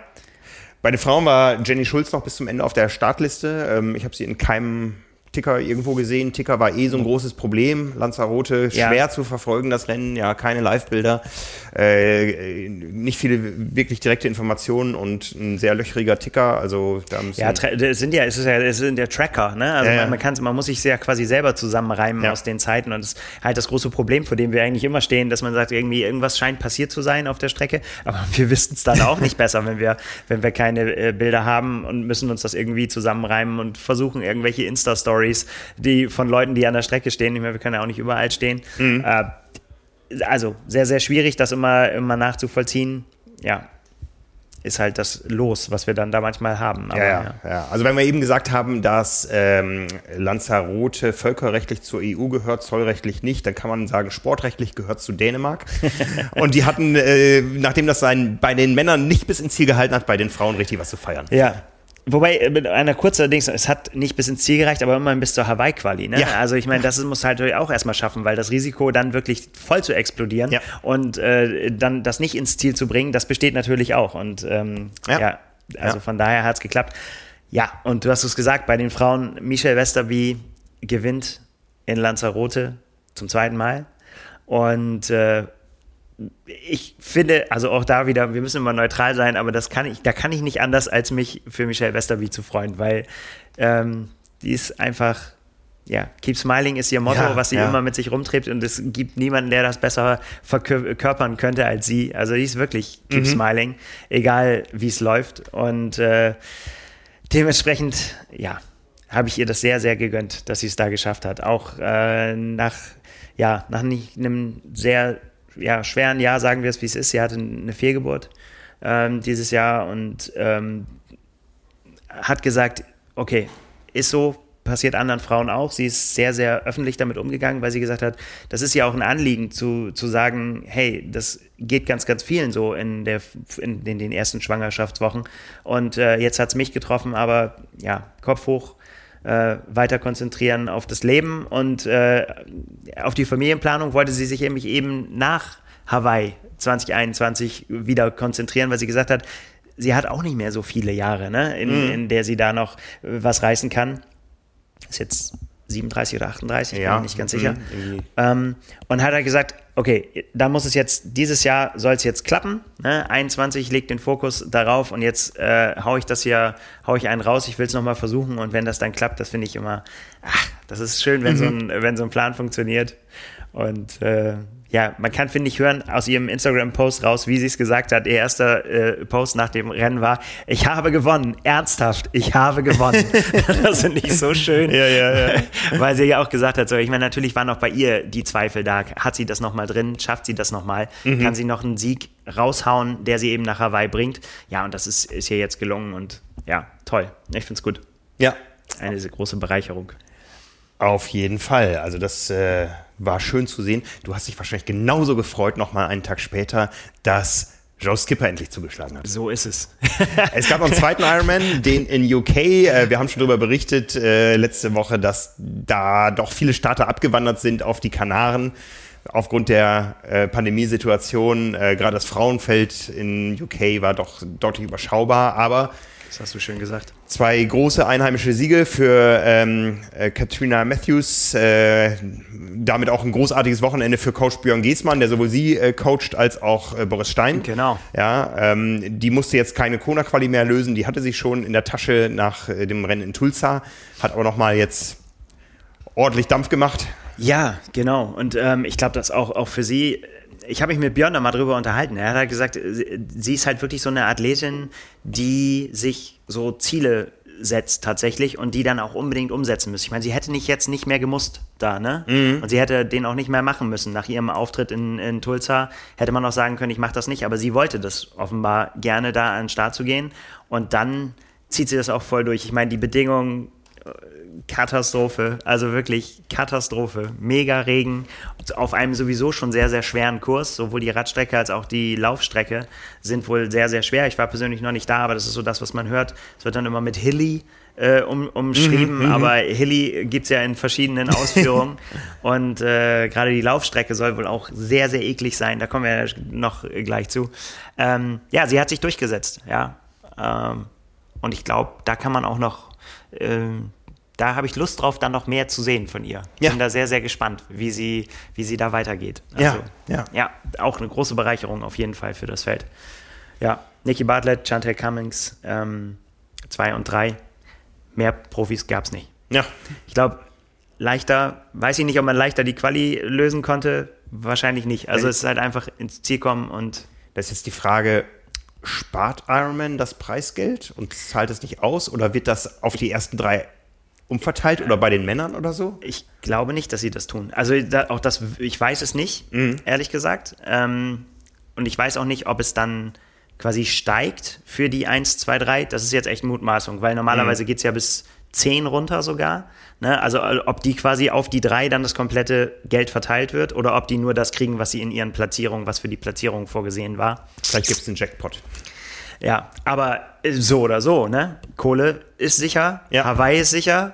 Bei den Frauen war Jenny Schulz noch bis zum Ende auf der Startliste. Ähm, ich habe sie in keinem Ticker irgendwo gesehen. Ticker war eh so ein großes Problem. Lanzarote schwer ja. zu verfolgen, das Rennen, ja, keine Live-Bilder, äh, nicht viele wirklich direkte Informationen und ein sehr löchriger Ticker. Also da ja, es sind ja, es ist ja, es sind ja Tracker, ne? Also ja, man, man, man muss sich sehr quasi selber zusammenreimen ja. aus den Zeiten und das ist halt das große Problem, vor dem wir eigentlich immer stehen, dass man sagt, irgendwie irgendwas scheint passiert zu sein auf der Strecke, aber [laughs] wir wissen es dann auch nicht besser, wenn wir, wenn wir keine äh, Bilder haben und müssen uns das irgendwie zusammenreimen und versuchen irgendwelche Insta-Stories Stories, die von Leuten, die an der Strecke stehen. Ich meine, wir können ja auch nicht überall stehen. Mhm. Äh, also sehr, sehr schwierig, das immer, immer nachzuvollziehen. Ja, ist halt das Los, was wir dann da manchmal haben. Aber, ja, ja, ja, Also wenn wir eben gesagt haben, dass ähm, Lanzarote völkerrechtlich zur EU gehört, zollrechtlich nicht, dann kann man sagen, sportrechtlich gehört zu Dänemark. [laughs] Und die hatten, äh, nachdem das sein, bei den Männern nicht bis ins Ziel gehalten hat, bei den Frauen richtig was zu feiern. Ja, Wobei, äh, mit einer kurzen Dings, es hat nicht bis ins Ziel gereicht, aber immerhin bis zur Hawaii-Quali. Ne? Ja. Also ich meine, das muss halt auch erstmal schaffen, weil das Risiko dann wirklich voll zu explodieren ja. und äh, dann das nicht ins Ziel zu bringen, das besteht natürlich auch. Und ähm, ja. ja. also von daher hat es geklappt. Ja, und du hast es gesagt, bei den Frauen, Michelle Westerby gewinnt in Lanzarote zum zweiten Mal. Und äh, ich finde, also auch da wieder, wir müssen immer neutral sein, aber das kann ich, da kann ich nicht anders, als mich für Michelle Westerby zu freuen, weil ähm, die ist einfach, ja, Keep Smiling ist ihr Motto, ja, was sie ja. immer mit sich rumträgt und es gibt niemanden, der das besser verkörpern könnte als sie. Also die ist wirklich Keep mhm. Smiling, egal wie es läuft und äh, dementsprechend, ja, habe ich ihr das sehr, sehr gegönnt, dass sie es da geschafft hat. Auch äh, nach, ja, nach nicht einem sehr ja, schweren Jahr, sagen wir es wie es ist. Sie hatte eine Fehlgeburt ähm, dieses Jahr und ähm, hat gesagt, okay, ist so, passiert anderen Frauen auch. Sie ist sehr, sehr öffentlich damit umgegangen, weil sie gesagt hat, das ist ja auch ein Anliegen zu, zu sagen, hey, das geht ganz, ganz vielen so in, der, in, in den ersten Schwangerschaftswochen. Und äh, jetzt hat es mich getroffen, aber ja, Kopf hoch, äh, weiter konzentrieren auf das Leben und äh, auf die Familienplanung wollte sie sich nämlich eben nach Hawaii 2021 wieder konzentrieren, weil sie gesagt hat, sie hat auch nicht mehr so viele Jahre, ne, in, mm. in der sie da noch äh, was reißen kann. Ist jetzt 37 oder 38, ja. bin nicht ganz sicher. Mhm. Ähm, und hat er gesagt, okay, da muss es jetzt, dieses Jahr soll es jetzt klappen. Ne? 21 legt den Fokus darauf und jetzt äh, hau ich das hier, hau ich einen raus, ich will es nochmal versuchen und wenn das dann klappt, das finde ich immer, ach, das ist schön, wenn, mhm. so ein, wenn so ein Plan funktioniert. Und äh, ja, man kann, finde ich, hören aus ihrem Instagram-Post raus, wie sie es gesagt hat. Ihr erster äh, Post nach dem Rennen war, ich habe gewonnen, ernsthaft, ich habe gewonnen. [laughs] das finde ich so schön. Ja, ja, ja. [laughs] Weil sie ja auch gesagt hat, so, ich meine, natürlich waren auch bei ihr die Zweifel da. Hat sie das nochmal drin? Schafft sie das nochmal? Mhm. Kann sie noch einen Sieg raushauen, der sie eben nach Hawaii bringt? Ja, und das ist, ist ihr jetzt gelungen und ja, toll. Ich finde es gut. Ja. Eine große Bereicherung. Auf jeden Fall. Also das äh, war schön zu sehen. Du hast dich wahrscheinlich genauso gefreut, nochmal einen Tag später, dass Joe Skipper endlich zugeschlagen hat. So ist es. [laughs] es gab noch einen zweiten Ironman, den in UK. Äh, wir haben schon darüber berichtet äh, letzte Woche, dass da doch viele Starter abgewandert sind auf die Kanaren aufgrund der äh, Pandemiesituation. Äh, gerade das Frauenfeld in UK war doch deutlich überschaubar, aber das hast du schön gesagt. Zwei große einheimische Siege für ähm, äh, Katrina Matthews. Äh, damit auch ein großartiges Wochenende für Coach Björn Giesmann, der sowohl sie äh, coacht als auch äh, Boris Stein. Genau. Ja, ähm, die musste jetzt keine Kona-Quali mehr lösen. Die hatte sie schon in der Tasche nach äh, dem Rennen in Tulsa. Hat aber nochmal jetzt ordentlich Dampf gemacht. Ja, genau. Und ähm, ich glaube, dass auch, auch für sie ich habe mich mit Björn da mal drüber unterhalten. Er hat halt gesagt, sie ist halt wirklich so eine Athletin, die sich so Ziele setzt tatsächlich und die dann auch unbedingt umsetzen muss. Ich meine, sie hätte nicht jetzt nicht mehr gemusst da, ne? Mhm. Und sie hätte den auch nicht mehr machen müssen. Nach ihrem Auftritt in, in Tulsa hätte man auch sagen können, ich mache das nicht, aber sie wollte das offenbar gerne da an den Start zu gehen und dann zieht sie das auch voll durch. Ich meine, die Bedingungen Katastrophe. Also wirklich Katastrophe. Mega Regen auf einem sowieso schon sehr, sehr schweren Kurs. Sowohl die Radstrecke als auch die Laufstrecke sind wohl sehr, sehr schwer. Ich war persönlich noch nicht da, aber das ist so das, was man hört. Es wird dann immer mit Hilly äh, um, umschrieben, mhm, aber Hilly gibt es ja in verschiedenen Ausführungen. [laughs] und äh, gerade die Laufstrecke soll wohl auch sehr, sehr eklig sein. Da kommen wir ja noch gleich zu. Ähm, ja, sie hat sich durchgesetzt, ja. Ähm, und ich glaube, da kann man auch noch, ähm, da habe ich Lust drauf, dann noch mehr zu sehen von ihr. Ja. Bin da sehr, sehr gespannt, wie sie, wie sie da weitergeht. Also, ja, ja. ja, auch eine große Bereicherung auf jeden Fall für das Feld. Ja, Nikki Bartlett, Chantel Cummings, ähm, zwei und drei. Mehr Profis gab es nicht. Ja. Ich glaube, leichter, weiß ich nicht, ob man leichter die Quali lösen konnte. Wahrscheinlich nicht. Also es ist halt einfach ins Ziel kommen und. Das ist jetzt die Frage, spart Ironman das Preisgeld und zahlt es nicht aus oder wird das auf die ersten drei umverteilt oder bei den Männern oder so? Ich glaube nicht, dass sie das tun. Also da, auch das, ich weiß es nicht, mhm. ehrlich gesagt. Ähm, und ich weiß auch nicht, ob es dann quasi steigt für die 1, 2, 3. Das ist jetzt echt Mutmaßung, weil normalerweise mhm. geht es ja bis 10 runter sogar. Ne? Also äh, ob die quasi auf die drei dann das komplette Geld verteilt wird oder ob die nur das kriegen, was sie in ihren Platzierungen, was für die Platzierung vorgesehen war. Vielleicht gibt es einen Jackpot. Ja, aber so oder so, ne? Kohle ist sicher, ja. Hawaii ist sicher.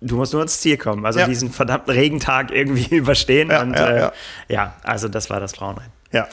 Du musst nur ins Ziel kommen, also ja. diesen verdammten Regentag irgendwie [laughs] überstehen. Ja, und äh, ja, also das war das Frauenrennen. Ja.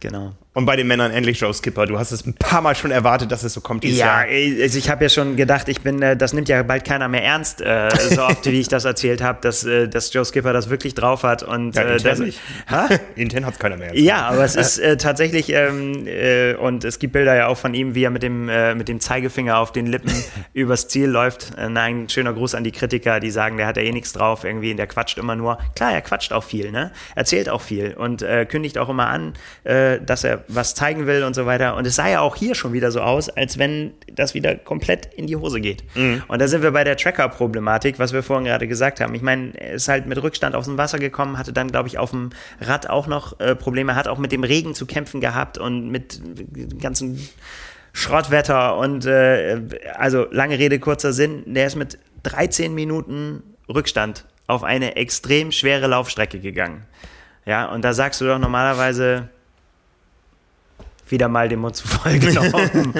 Genau. Und bei den Männern endlich Joe Skipper. Du hast es ein paar Mal schon erwartet, dass es so kommt dieses ja, Jahr. also ich habe ja schon gedacht, ich bin, äh, das nimmt ja bald keiner mehr ernst, äh, so oft wie ich das erzählt habe, dass, äh, dass Joe Skipper das wirklich drauf hat. Und, ja, äh, intern das, nicht. [laughs] intern hat es keiner mehr ernst. Ja, aber es ist [laughs] äh, tatsächlich, ähm, äh, und es gibt Bilder ja auch von ihm, wie er mit dem, mit dem Zeigefinger auf den Lippen [laughs] übers Ziel läuft. Äh, ein schöner Gruß an die Kritiker, die sagen, der hat ja eh nichts drauf, irgendwie, der quatscht immer nur. Klar, er quatscht auch viel, ne? Erzählt auch viel und kündigt auch immer an, dass er was zeigen will und so weiter. Und es sah ja auch hier schon wieder so aus, als wenn das wieder komplett in die Hose geht. Mhm. Und da sind wir bei der Tracker-Problematik, was wir vorhin gerade gesagt haben. Ich meine, er ist halt mit Rückstand aus dem Wasser gekommen, hatte dann, glaube ich, auf dem Rad auch noch äh, Probleme, hat auch mit dem Regen zu kämpfen gehabt und mit ganzen Schrottwetter und äh, also lange Rede, kurzer Sinn, der ist mit 13 Minuten Rückstand auf eine extrem schwere Laufstrecke gegangen. Ja, und da sagst du doch normalerweise, wieder mal den Mund zu voll genommen.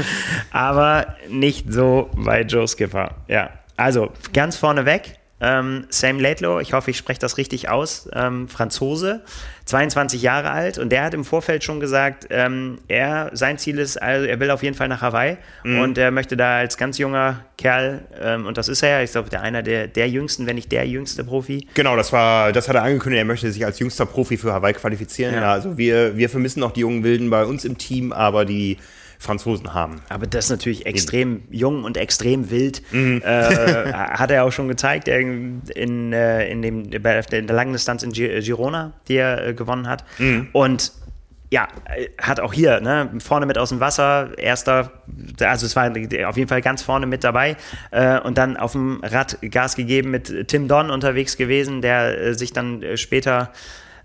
Aber nicht so bei Joe Skipper. Ja, also ganz vorne weg. Ähm, Sam Laidlow, ich hoffe, ich spreche das richtig aus, ähm, Franzose, 22 Jahre alt und der hat im Vorfeld schon gesagt, ähm, er, sein Ziel ist, also er will auf jeden Fall nach Hawaii mhm. und er möchte da als ganz junger Kerl, ähm, und das ist er ja, ich glaube, der einer der, der jüngsten, wenn nicht der jüngste Profi. Genau, das war, das hat er angekündigt, er möchte sich als jüngster Profi für Hawaii qualifizieren. Ja. Also wir, wir vermissen noch die jungen Wilden bei uns im Team, aber die Franzosen haben. Aber das ist natürlich extrem jung und extrem wild. Mhm. Äh, [laughs] hat er auch schon gezeigt in, in, äh, in, dem, in der langen Distanz in Girona, die er äh, gewonnen hat. Mhm. Und ja, hat auch hier, ne, vorne mit aus dem Wasser, erster, also es war auf jeden Fall ganz vorne mit dabei äh, und dann auf dem Rad Gas gegeben mit Tim Don unterwegs gewesen, der äh, sich dann äh, später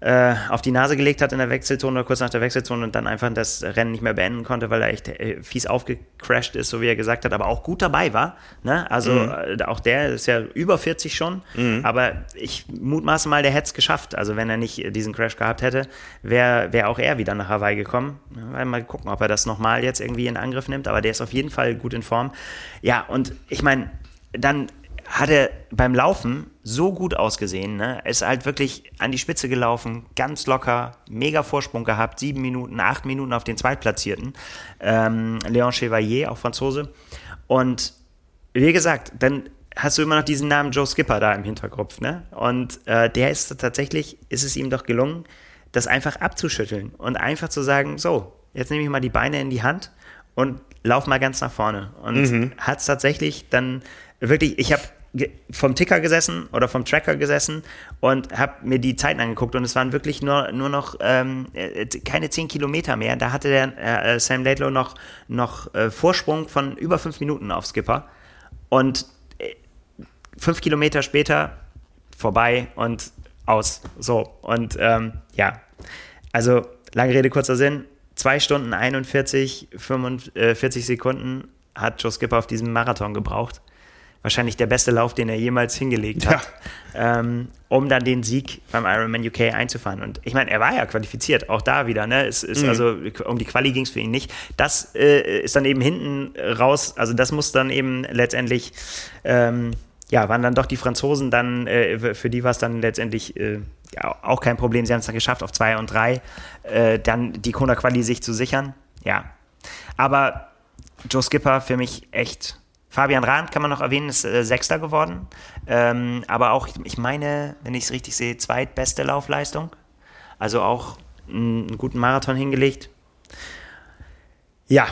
äh, auf die Nase gelegt hat in der Wechselzone oder kurz nach der Wechselzone und dann einfach das Rennen nicht mehr beenden konnte, weil er echt äh, fies aufgecrashed ist, so wie er gesagt hat, aber auch gut dabei war. Ne? Also mhm. äh, auch der ist ja über 40 schon, mhm. aber ich mutmaße mal, der hätte es geschafft. Also wenn er nicht diesen Crash gehabt hätte, wäre wär auch er wieder nach Hawaii gekommen. Ja, mal gucken, ob er das nochmal jetzt irgendwie in Angriff nimmt, aber der ist auf jeden Fall gut in Form. Ja, und ich meine, dann hat er beim Laufen so gut ausgesehen. Ne? Er ist halt wirklich an die Spitze gelaufen, ganz locker, mega Vorsprung gehabt, sieben Minuten, acht Minuten auf den Zweitplatzierten. Ähm, Leon Chevalier, auch Franzose. Und wie gesagt, dann hast du immer noch diesen Namen Joe Skipper da im Hinterkopf. Ne? Und äh, der ist tatsächlich, ist es ihm doch gelungen, das einfach abzuschütteln und einfach zu sagen, so, jetzt nehme ich mal die Beine in die Hand und lauf mal ganz nach vorne. Und mhm. hat es tatsächlich dann wirklich, ich habe vom Ticker gesessen oder vom Tracker gesessen und habe mir die Zeiten angeguckt und es waren wirklich nur, nur noch ähm, äh, keine zehn Kilometer mehr. Da hatte der äh, Sam Laidlow noch, noch äh, Vorsprung von über fünf Minuten auf Skipper und äh, fünf Kilometer später vorbei und aus. So und ähm, ja, also lange Rede, kurzer Sinn. Zwei Stunden 41, 45 Sekunden hat Joe Skipper auf diesem Marathon gebraucht wahrscheinlich der beste Lauf, den er jemals hingelegt hat, ja. ähm, um dann den Sieg beim Ironman UK einzufahren. Und ich meine, er war ja qualifiziert, auch da wieder. Ne? Es ist mhm. also um die Quali ging es für ihn nicht. Das äh, ist dann eben hinten raus. Also das muss dann eben letztendlich ähm, ja, waren dann doch die Franzosen dann, äh, für die war es dann letztendlich äh, ja, auch kein Problem. Sie haben es dann geschafft, auf zwei und drei äh, dann die Kona-Quali sich zu sichern. Ja. Aber Joe Skipper für mich echt. Fabian Rahn kann man noch erwähnen, ist äh, Sechster geworden. Ähm, aber auch, ich meine, wenn ich es richtig sehe, zweitbeste Laufleistung. Also auch einen guten Marathon hingelegt. Ja,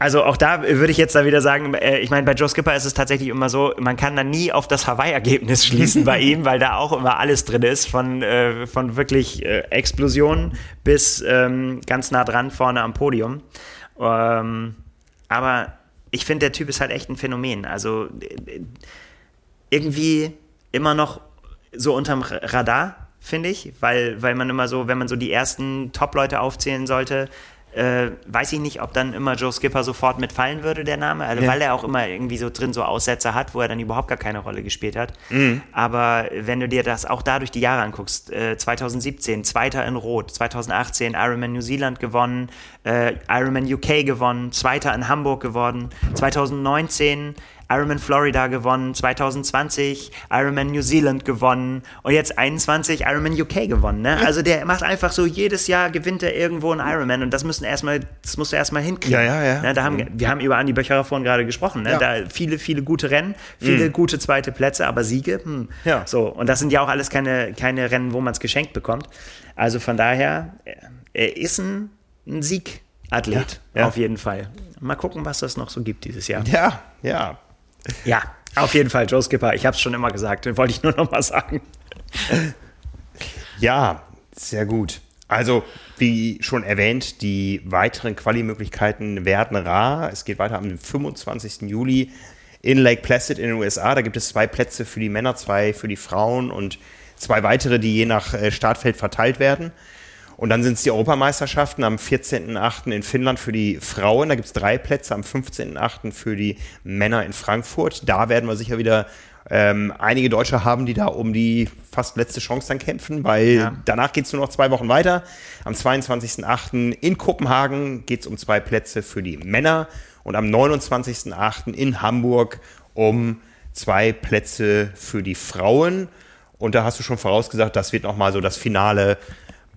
also auch da würde ich jetzt da wieder sagen, äh, ich meine, bei Joe Skipper ist es tatsächlich immer so, man kann da nie auf das Hawaii-Ergebnis [laughs] schließen bei ihm, weil da auch immer alles drin ist, von, äh, von wirklich äh, Explosionen bis ähm, ganz nah dran vorne am Podium. Ähm, aber ich finde, der Typ ist halt echt ein Phänomen. Also irgendwie immer noch so unterm Radar, finde ich, weil, weil man immer so, wenn man so die ersten Top-Leute aufzählen sollte, äh, weiß ich nicht, ob dann immer Joe Skipper sofort mitfallen würde, der Name, also, ja. weil er auch immer irgendwie so drin so Aussätze hat, wo er dann überhaupt gar keine Rolle gespielt hat. Mhm. Aber wenn du dir das auch da durch die Jahre anguckst, äh, 2017 Zweiter in Rot, 2018 Ironman New Zealand gewonnen, äh, Ironman UK gewonnen, Zweiter in Hamburg geworden, 2019 Ironman Florida gewonnen, 2020 Ironman New Zealand gewonnen und jetzt 21 Ironman UK gewonnen. Ne? Also der macht einfach so, jedes Jahr gewinnt er irgendwo einen Ironman und das müssen erstmal, das musst du erstmal hinkriegen. Ja, ja, ja. Ne? Da haben. Wir haben über Andi Böcherer vorhin gerade gesprochen. Ne? Ja. Da viele, viele gute Rennen, viele mhm. gute zweite Plätze, aber Siege, hm. ja. so. Und das sind ja auch alles keine, keine Rennen, wo man es geschenkt bekommt. Also von daher, er ist ein, ein Siegathlet, ja, ja. auf jeden Fall. Mal gucken, was das noch so gibt dieses Jahr. Ja, ja. Ja, auf jeden Fall, Joe Skipper. Ich habe es schon immer gesagt, wollte ich nur noch mal sagen. Ja, sehr gut. Also, wie schon erwähnt, die weiteren Quali-Möglichkeiten werden rar. Es geht weiter am 25. Juli in Lake Placid in den USA. Da gibt es zwei Plätze für die Männer, zwei für die Frauen und zwei weitere, die je nach äh, Startfeld verteilt werden. Und dann sind es die Europameisterschaften am 14.8. in Finnland für die Frauen. Da gibt es drei Plätze, am 15.8. für die Männer in Frankfurt. Da werden wir sicher wieder ähm, einige Deutsche haben, die da um die fast letzte Chance dann kämpfen, weil ja. danach geht es nur noch zwei Wochen weiter. Am 22.8. in Kopenhagen geht es um zwei Plätze für die Männer und am 29.8. in Hamburg um zwei Plätze für die Frauen. Und da hast du schon vorausgesagt, das wird nochmal so das Finale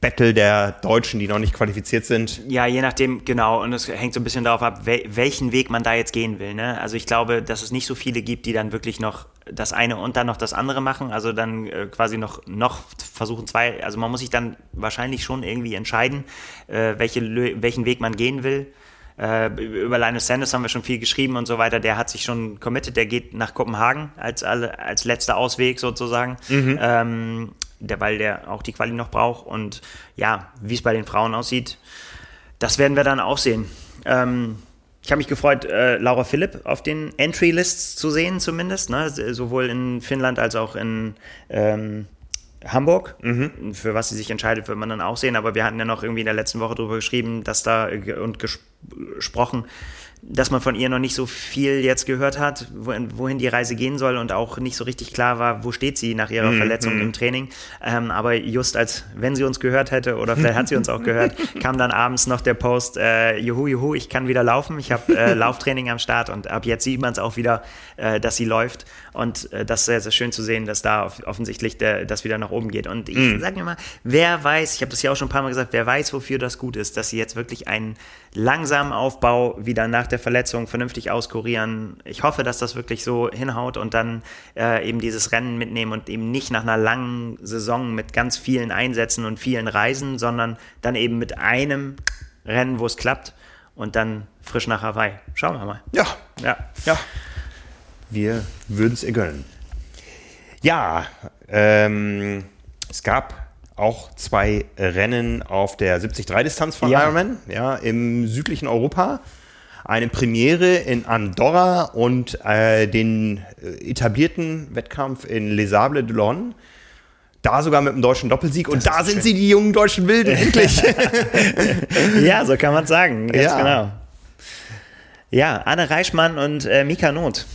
Battle der Deutschen, die noch nicht qualifiziert sind. Ja, je nachdem, genau. Und es hängt so ein bisschen darauf ab, welchen Weg man da jetzt gehen will. Ne? Also ich glaube, dass es nicht so viele gibt, die dann wirklich noch das eine und dann noch das andere machen. Also dann äh, quasi noch, noch versuchen zwei. Also man muss sich dann wahrscheinlich schon irgendwie entscheiden, äh, welche, welchen Weg man gehen will. Äh, über Linus Sanders haben wir schon viel geschrieben und so weiter. Der hat sich schon committed, der geht nach Kopenhagen als, als letzter Ausweg sozusagen. Mhm. Ähm, der, weil der auch die Quali noch braucht. Und ja, wie es bei den Frauen aussieht, das werden wir dann auch sehen. Ähm, ich habe mich gefreut, äh, Laura Philipp auf den Entry-Lists zu sehen, zumindest. Ne? Sowohl in Finnland als auch in ähm, Hamburg. Mhm. Für was sie sich entscheidet, wird man dann auch sehen. Aber wir hatten ja noch irgendwie in der letzten Woche darüber geschrieben, dass da und gesprochen, dass man von ihr noch nicht so viel jetzt gehört hat, wohin, die Reise gehen soll und auch nicht so richtig klar war, wo steht sie nach ihrer mhm. Verletzung mhm. im Training. Ähm, aber just als wenn sie uns gehört hätte oder vielleicht hat sie uns auch gehört, [laughs] kam dann abends noch der Post, äh, juhu, juhu, ich kann wieder laufen, ich habe äh, Lauftraining am Start und ab jetzt sieht man es auch wieder, äh, dass sie läuft und äh, das ist sehr, sehr schön zu sehen, dass da offensichtlich der, das wieder nach oben geht. Und ich mhm. sage mir mal, wer weiß, ich habe das ja auch schon ein paar Mal gesagt, wer weiß, wofür das gut ist, dass sie jetzt wirklich einen langsamen Aufbau wieder nach der Verletzung vernünftig auskurieren. Ich hoffe, dass das wirklich so hinhaut und dann äh, eben dieses Rennen mitnehmen und eben nicht nach einer langen Saison mit ganz vielen Einsätzen und vielen Reisen, sondern dann eben mit einem Rennen, wo es klappt und dann frisch nach Hawaii. Schauen wir mal. Ja, ja, ja. Wir würden es ihr gönnen. Ja, ähm, es gab auch zwei Rennen auf der 73-Distanz von ja. Ironman, ja, im südlichen Europa. Eine Premiere in Andorra und äh, den äh, etablierten Wettkampf in Les Sables d'Olonne. Da sogar mit einem deutschen Doppelsieg. Und da sind schön. sie, die jungen deutschen Wilden, [laughs] endlich. [laughs] ja, so kann man sagen. Ganz ja. genau. Ja, Anne Reichmann und äh, Mika Not.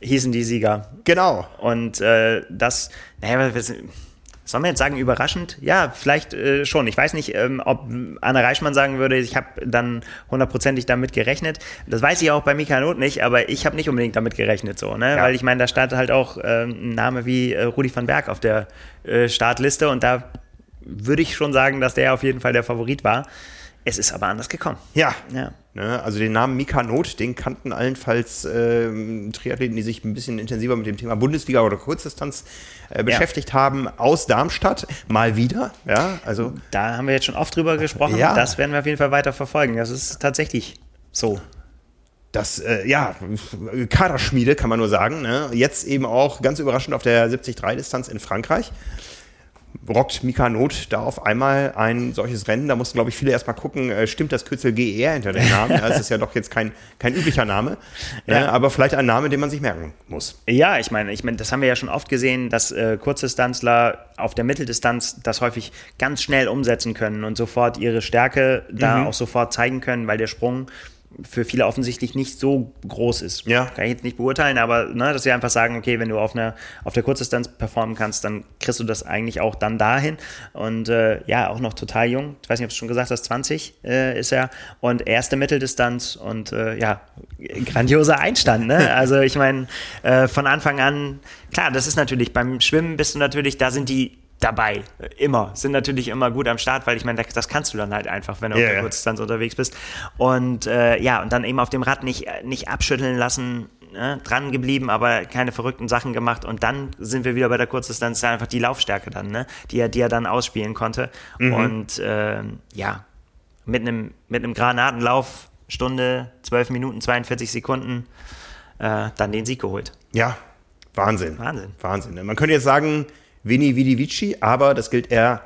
hießen die Sieger. Genau. Und äh, das, naja, was, Sollen wir jetzt sagen, überraschend? Ja, vielleicht äh, schon. Ich weiß nicht, ähm, ob Anna Reichmann sagen würde, ich habe dann hundertprozentig damit gerechnet. Das weiß ich auch bei Mika Not nicht, aber ich habe nicht unbedingt damit gerechnet so, ne? Ja. Weil ich meine, da stand halt auch äh, ein Name wie äh, Rudi van Berg auf der äh, Startliste und da würde ich schon sagen, dass der auf jeden Fall der Favorit war. Es ist aber anders gekommen. Ja. ja. Ne, also den Namen Mika Not, den kannten allenfalls äh, Triathleten, die sich ein bisschen intensiver mit dem Thema Bundesliga oder Kurzdistanz äh, beschäftigt ja. haben, aus Darmstadt. Mal wieder. Ja, also. Da haben wir jetzt schon oft drüber gesprochen. Ja. Das werden wir auf jeden Fall weiter verfolgen. Das ist tatsächlich so das, äh, ja, Kaderschmiede kann man nur sagen. Ne? Jetzt eben auch ganz überraschend auf der 73-Distanz in Frankreich rockt Mika Not da auf einmal ein solches Rennen. Da mussten, glaube ich, viele erstmal gucken, äh, stimmt das Kürzel GER hinter dem Namen? Das ist ja doch jetzt kein, kein üblicher Name, ja. aber vielleicht ein Name, den man sich merken muss. Ja, ich meine, ich meine, das haben wir ja schon oft gesehen, dass äh, Kurzdistanzler auf der Mitteldistanz das häufig ganz schnell umsetzen können und sofort ihre Stärke da mhm. auch sofort zeigen können, weil der Sprung für viele offensichtlich nicht so groß ist. Ja. Kann ich jetzt nicht beurteilen, aber ne, dass sie einfach sagen, okay, wenn du auf, einer, auf der Kurzdistanz performen kannst, dann kriegst du das eigentlich auch dann dahin. Und äh, ja, auch noch total jung. Ich weiß nicht, ob du schon gesagt hast, 20 äh, ist er. Und erste Mitteldistanz und äh, ja, grandioser Einstand. Ne? [laughs] Also ich meine, äh, von Anfang an, klar, das ist natürlich, beim Schwimmen bist du natürlich, da sind die dabei. Immer. Sind natürlich immer gut am Start, weil ich meine, das kannst du dann halt einfach, wenn du yeah, auf der Kurzdistanz unterwegs bist. Und äh, ja, und dann eben auf dem Rad nicht, nicht abschütteln lassen, ne? dran geblieben, aber keine verrückten Sachen gemacht. Und dann sind wir wieder bei der Kurzdistanz, einfach die Laufstärke dann, ne? die, er, die er dann ausspielen konnte. Mhm. Und äh, ja, mit einem mit einem Granatenlauf, Stunde, 12 Minuten, 42 Sekunden, äh, dann den Sieg geholt. Ja, Wahnsinn. Wahnsinn. Wahnsinn. Man könnte jetzt sagen, Vini Vidi Vici, aber das gilt eher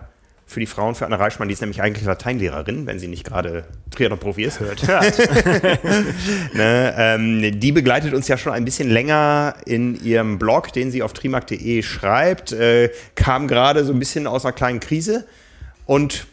für die Frauen, für Anna Reichmann, die ist nämlich eigentlich Lateinlehrerin, wenn sie nicht gerade Triathlon-Profi ist. Hört, [laughs] hört. [laughs] ne, ähm, die begleitet uns ja schon ein bisschen länger in ihrem Blog, den sie auf trimark.de schreibt, äh, kam gerade so ein bisschen aus einer kleinen Krise und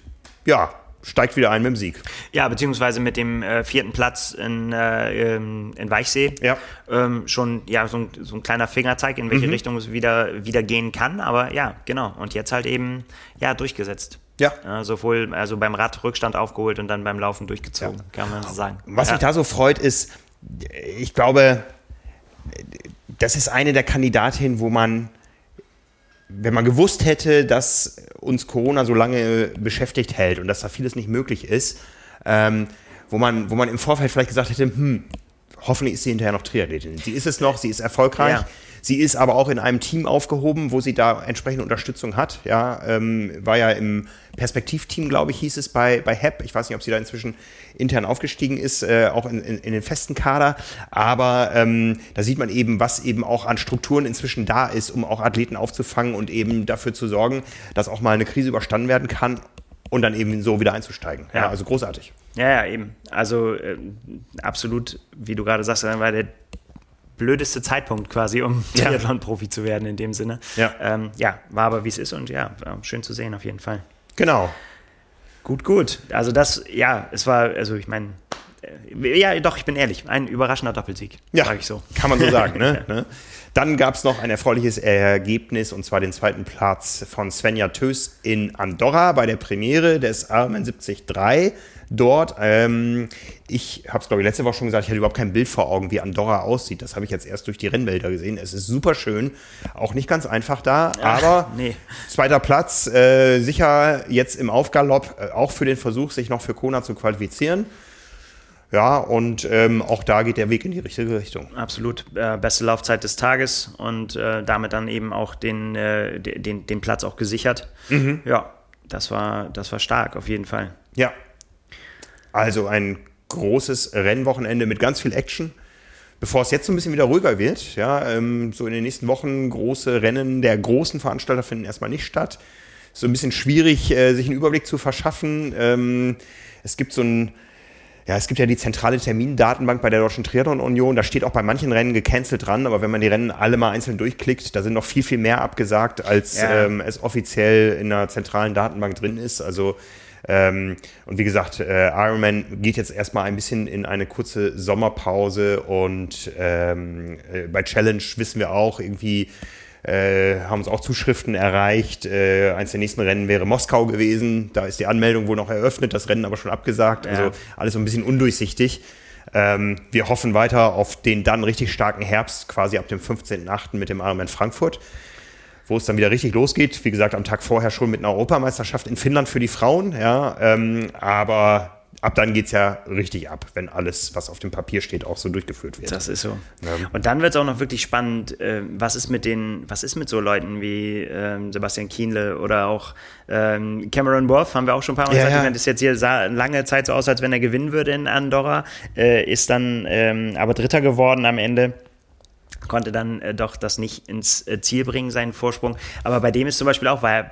ja, steigt wieder ein mit dem Sieg. Ja, beziehungsweise mit dem äh, vierten Platz in, äh, ähm, in Weichsee. Ja. Ähm, schon ja, so ein, so ein, kleiner Fingerzeig, in welche mhm. Richtung es wieder, wieder gehen kann. Aber ja, genau. Und jetzt halt eben ja, durchgesetzt. Ja. ja. sowohl also beim Rad Rückstand aufgeholt und dann beim Laufen durchgezogen, ja. kann man sagen. Was ja. mich da so freut, ist, ich glaube, das ist eine der Kandidatinnen, wo man wenn man gewusst hätte, dass uns Corona so lange beschäftigt hält und dass da vieles nicht möglich ist, ähm, wo, man, wo man im Vorfeld vielleicht gesagt hätte, hm, hoffentlich ist sie hinterher noch Triathletin. Sie ist es noch, sie ist erfolgreich. Ja. Sie ist aber auch in einem Team aufgehoben, wo sie da entsprechende Unterstützung hat. Ja, ähm, war ja im Perspektivteam, glaube ich, hieß es bei, bei HEP. Ich weiß nicht, ob sie da inzwischen intern aufgestiegen ist, äh, auch in, in, in, den festen Kader. Aber ähm, da sieht man eben, was eben auch an Strukturen inzwischen da ist, um auch Athleten aufzufangen und eben dafür zu sorgen, dass auch mal eine Krise überstanden werden kann und dann eben so wieder einzusteigen. Ja, ja also großartig. Ja, ja, eben. Also äh, absolut, wie du gerade sagst, dann war der blödeste Zeitpunkt quasi, um ja. Triathlon-Profi zu werden in dem Sinne. Ja, ähm, ja war aber wie es ist und ja, schön zu sehen auf jeden Fall. Genau. Gut, gut. Also das, ja, es war, also ich meine, äh, ja, doch, ich bin ehrlich, ein überraschender Doppelsieg, ja, sage ich so. Kann man so sagen, ne? [laughs] ne? Dann gab es noch ein erfreuliches Ergebnis und zwar den zweiten Platz von Svenja Tös in Andorra bei der Premiere des Ironman 73 dort. Ähm, ich habe es, glaube ich, letzte Woche schon gesagt, ich hatte überhaupt kein Bild vor Augen, wie Andorra aussieht. Das habe ich jetzt erst durch die Rennbilder gesehen. Es ist super schön, auch nicht ganz einfach da, Ach, aber [laughs] nee. zweiter Platz, äh, sicher jetzt im Aufgalopp, äh, auch für den Versuch, sich noch für Kona zu qualifizieren. Ja, und ähm, auch da geht der Weg in die richtige Richtung. Absolut. Äh, beste Laufzeit des Tages und äh, damit dann eben auch den, äh, den, den Platz auch gesichert. Mhm. Ja, das war, das war stark, auf jeden Fall. Ja, also ein großes Rennwochenende mit ganz viel Action. Bevor es jetzt so ein bisschen wieder ruhiger wird, ja, ähm, so in den nächsten Wochen große Rennen der großen Veranstalter finden erstmal nicht statt. So ein bisschen schwierig, äh, sich einen Überblick zu verschaffen. Ähm, es gibt so ein, ja, es gibt ja die zentrale Termindatenbank bei der Deutschen Triathlon Union. Da steht auch bei manchen Rennen gecancelt dran, aber wenn man die Rennen alle mal einzeln durchklickt, da sind noch viel, viel mehr abgesagt, als ja. ähm, es offiziell in der zentralen Datenbank drin ist. Also Ähm, und wie gesagt, äh, Ironman geht jetzt erstmal ein bisschen in eine kurze Sommerpause und ähm, äh, bei Challenge wissen wir auch irgendwie, äh, haben uns auch Zuschriften erreicht. Äh, eins der nächsten Rennen wäre Moskau gewesen. Da ist die Anmeldung wohl noch eröffnet, das Rennen aber schon abgesagt. Also ja. alles so ein bisschen undurchsichtig. Ähm, wir hoffen weiter auf den dann richtig starken Herbst, quasi ab dem 15.8. mit dem Ironman Frankfurt wo es dann wieder richtig losgeht. Wie gesagt, am Tag vorher schon mit einer Europameisterschaft in Finnland für die Frauen. Ja, ähm, aber ab dann geht es ja richtig ab, wenn alles, was auf dem Papier steht, auch so durchgeführt wird. Das ist so. Ja. Und dann wird es auch noch wirklich spannend, äh, was ist mit den, was ist mit so Leuten wie ähm, Sebastian Kienle oder auch ähm, Cameron Worth, haben wir auch schon ein paar Mal ja, gesagt, ja. das jetzt hier sah lange Zeit so aus, als wenn er gewinnen würde in Andorra, äh, ist dann ähm, aber Dritter geworden am Ende konnte dann äh, doch das nicht ins äh, Ziel bringen, seinen Vorsprung. Aber bei dem ist zum Beispiel auch, weil er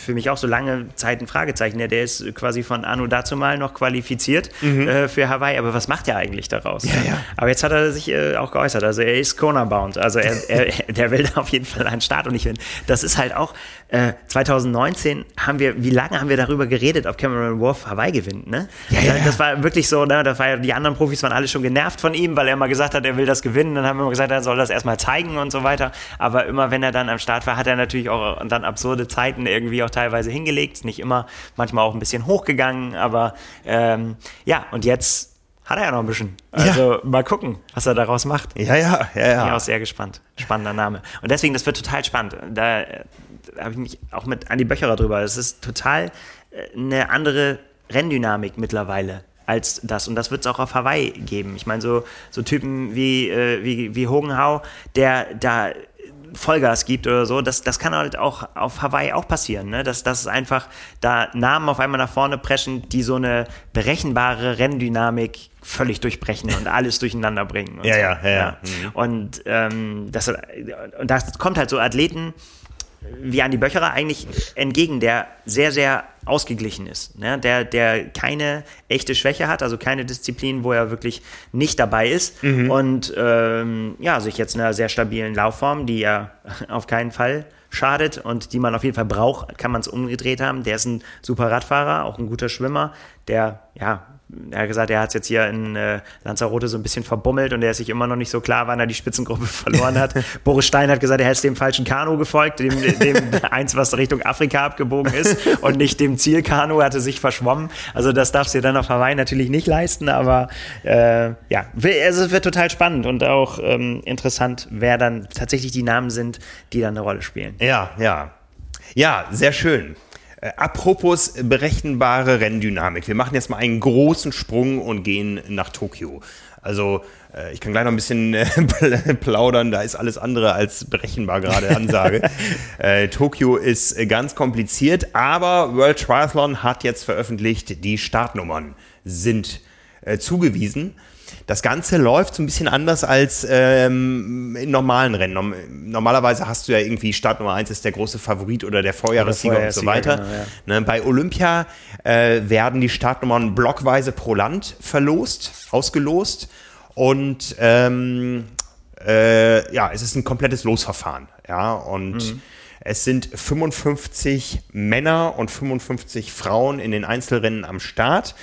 für mich auch so lange Zeit ein Fragezeichen. Ja, der ist quasi von Anu dazu mal noch qualifiziert mhm. äh, für Hawaii, aber was macht er eigentlich daraus? Ja, ja. Aber jetzt hat er sich äh, auch geäußert. Also er ist Kona-bound. Also er, er, [laughs] der will auf jeden Fall einen Start und ich finde, das ist halt auch, äh, 2019 haben wir, wie lange haben wir darüber geredet, ob Cameron Wolf Hawaii gewinnt, ne? Ja, ja, das war wirklich so, ne? Das war ja, die anderen Profis waren alle schon genervt von ihm, weil er mal gesagt hat, er will das gewinnen. Dann haben wir immer gesagt, er soll das erstmal zeigen und so weiter. Aber immer wenn er dann am Start war, hat er natürlich auch dann absurde Zeiten irgendwie auch teilweise hingelegt. Nicht immer, manchmal auch ein bisschen hochgegangen, aber ähm, ja, und jetzt hat er ja noch ein bisschen. Also ja. mal gucken, was er daraus macht. Ja, ja, ja, ja. Bin ich auch sehr gespannt. Spannender Name. Und deswegen, das wird total spannend. Da, da habe ich mich auch mit Andi Böcherer drüber. Es ist total äh, eine andere Renndynamik mittlerweile als das. Und das wird es auch auf Hawaii geben. Ich meine, so, so Typen wie, äh, wie, wie Hogenhau, der da Vollgas gibt oder so, das, das kann halt auch auf Hawaii auch passieren, ne? dass, dass einfach da Namen auf einmal nach vorne preschen, die so eine berechenbare Renndynamik völlig durchbrechen und [laughs] alles durcheinander bringen. ja, so. ja, ja, ja, mhm. Und, ähm, das, und das kommt halt so Athleten, wie Andi Böcherer eigentlich entgegen, der sehr, sehr ausgeglichen ist. Ne? Der, der keine echte Schwäche hat, also keine Disziplin, wo er wirklich nicht dabei ist. Mhm. Und ähm, ja, sich jetzt einer sehr stabilen Laufform, die ja [laughs] auf keinen Fall schadet und die man auf jeden Fall braucht, kann man es umgedreht haben. Der ist ein super Radfahrer, auch ein guter Schwimmer, der ja er hat gesagt, er hat es jetzt hier in äh, Lanzarote so ein bisschen verbummelt und er ist sich immer noch nicht so klar, wann er die Spitzengruppe [laughs] verloren hat. Boris Stein hat gesagt, er hätte dem falschen Kanu gefolgt, dem, dem [laughs] eins, was Richtung Afrika abgebogen ist und nicht dem Zielkanu, hatte sich verschwommen. Also das darfst du dir dann auf Hawaii natürlich nicht leisten, aber äh, ja, also es wird total spannend und auch ähm, interessant, wer dann tatsächlich die Namen sind, die dann eine Rolle spielen. Ja, ja. Ja, sehr schön. Äh, apropos berechenbare Renndynamik. Wir machen jetzt mal einen großen Sprung und gehen nach Tokio. Also äh, ich kann gleich noch ein bisschen äh, [laughs] plaudern, da ist alles andere als berechenbar gerade Ansage. [laughs] äh, Tokio ist ganz kompliziert, aber World Triathlon hat jetzt veröffentlicht, die Startnummern sind äh, zugewiesen. Das Ganze läuft so ein bisschen anders als ähm, in normalen Rennen. Normalerweise hast du ja irgendwie Start Nummer 1 ist der große Favorit oder der Vorjahressieger und so weiter. Genau, ja. ne, bei Olympia äh, werden die Startnummern blockweise pro Land verlost, ausgelost und ähm, äh, ja, es ist ein komplettes Losverfahren. Ja, und mhm. Es sind 55 Männer und 55 Frauen in den Einzelrennen am Start.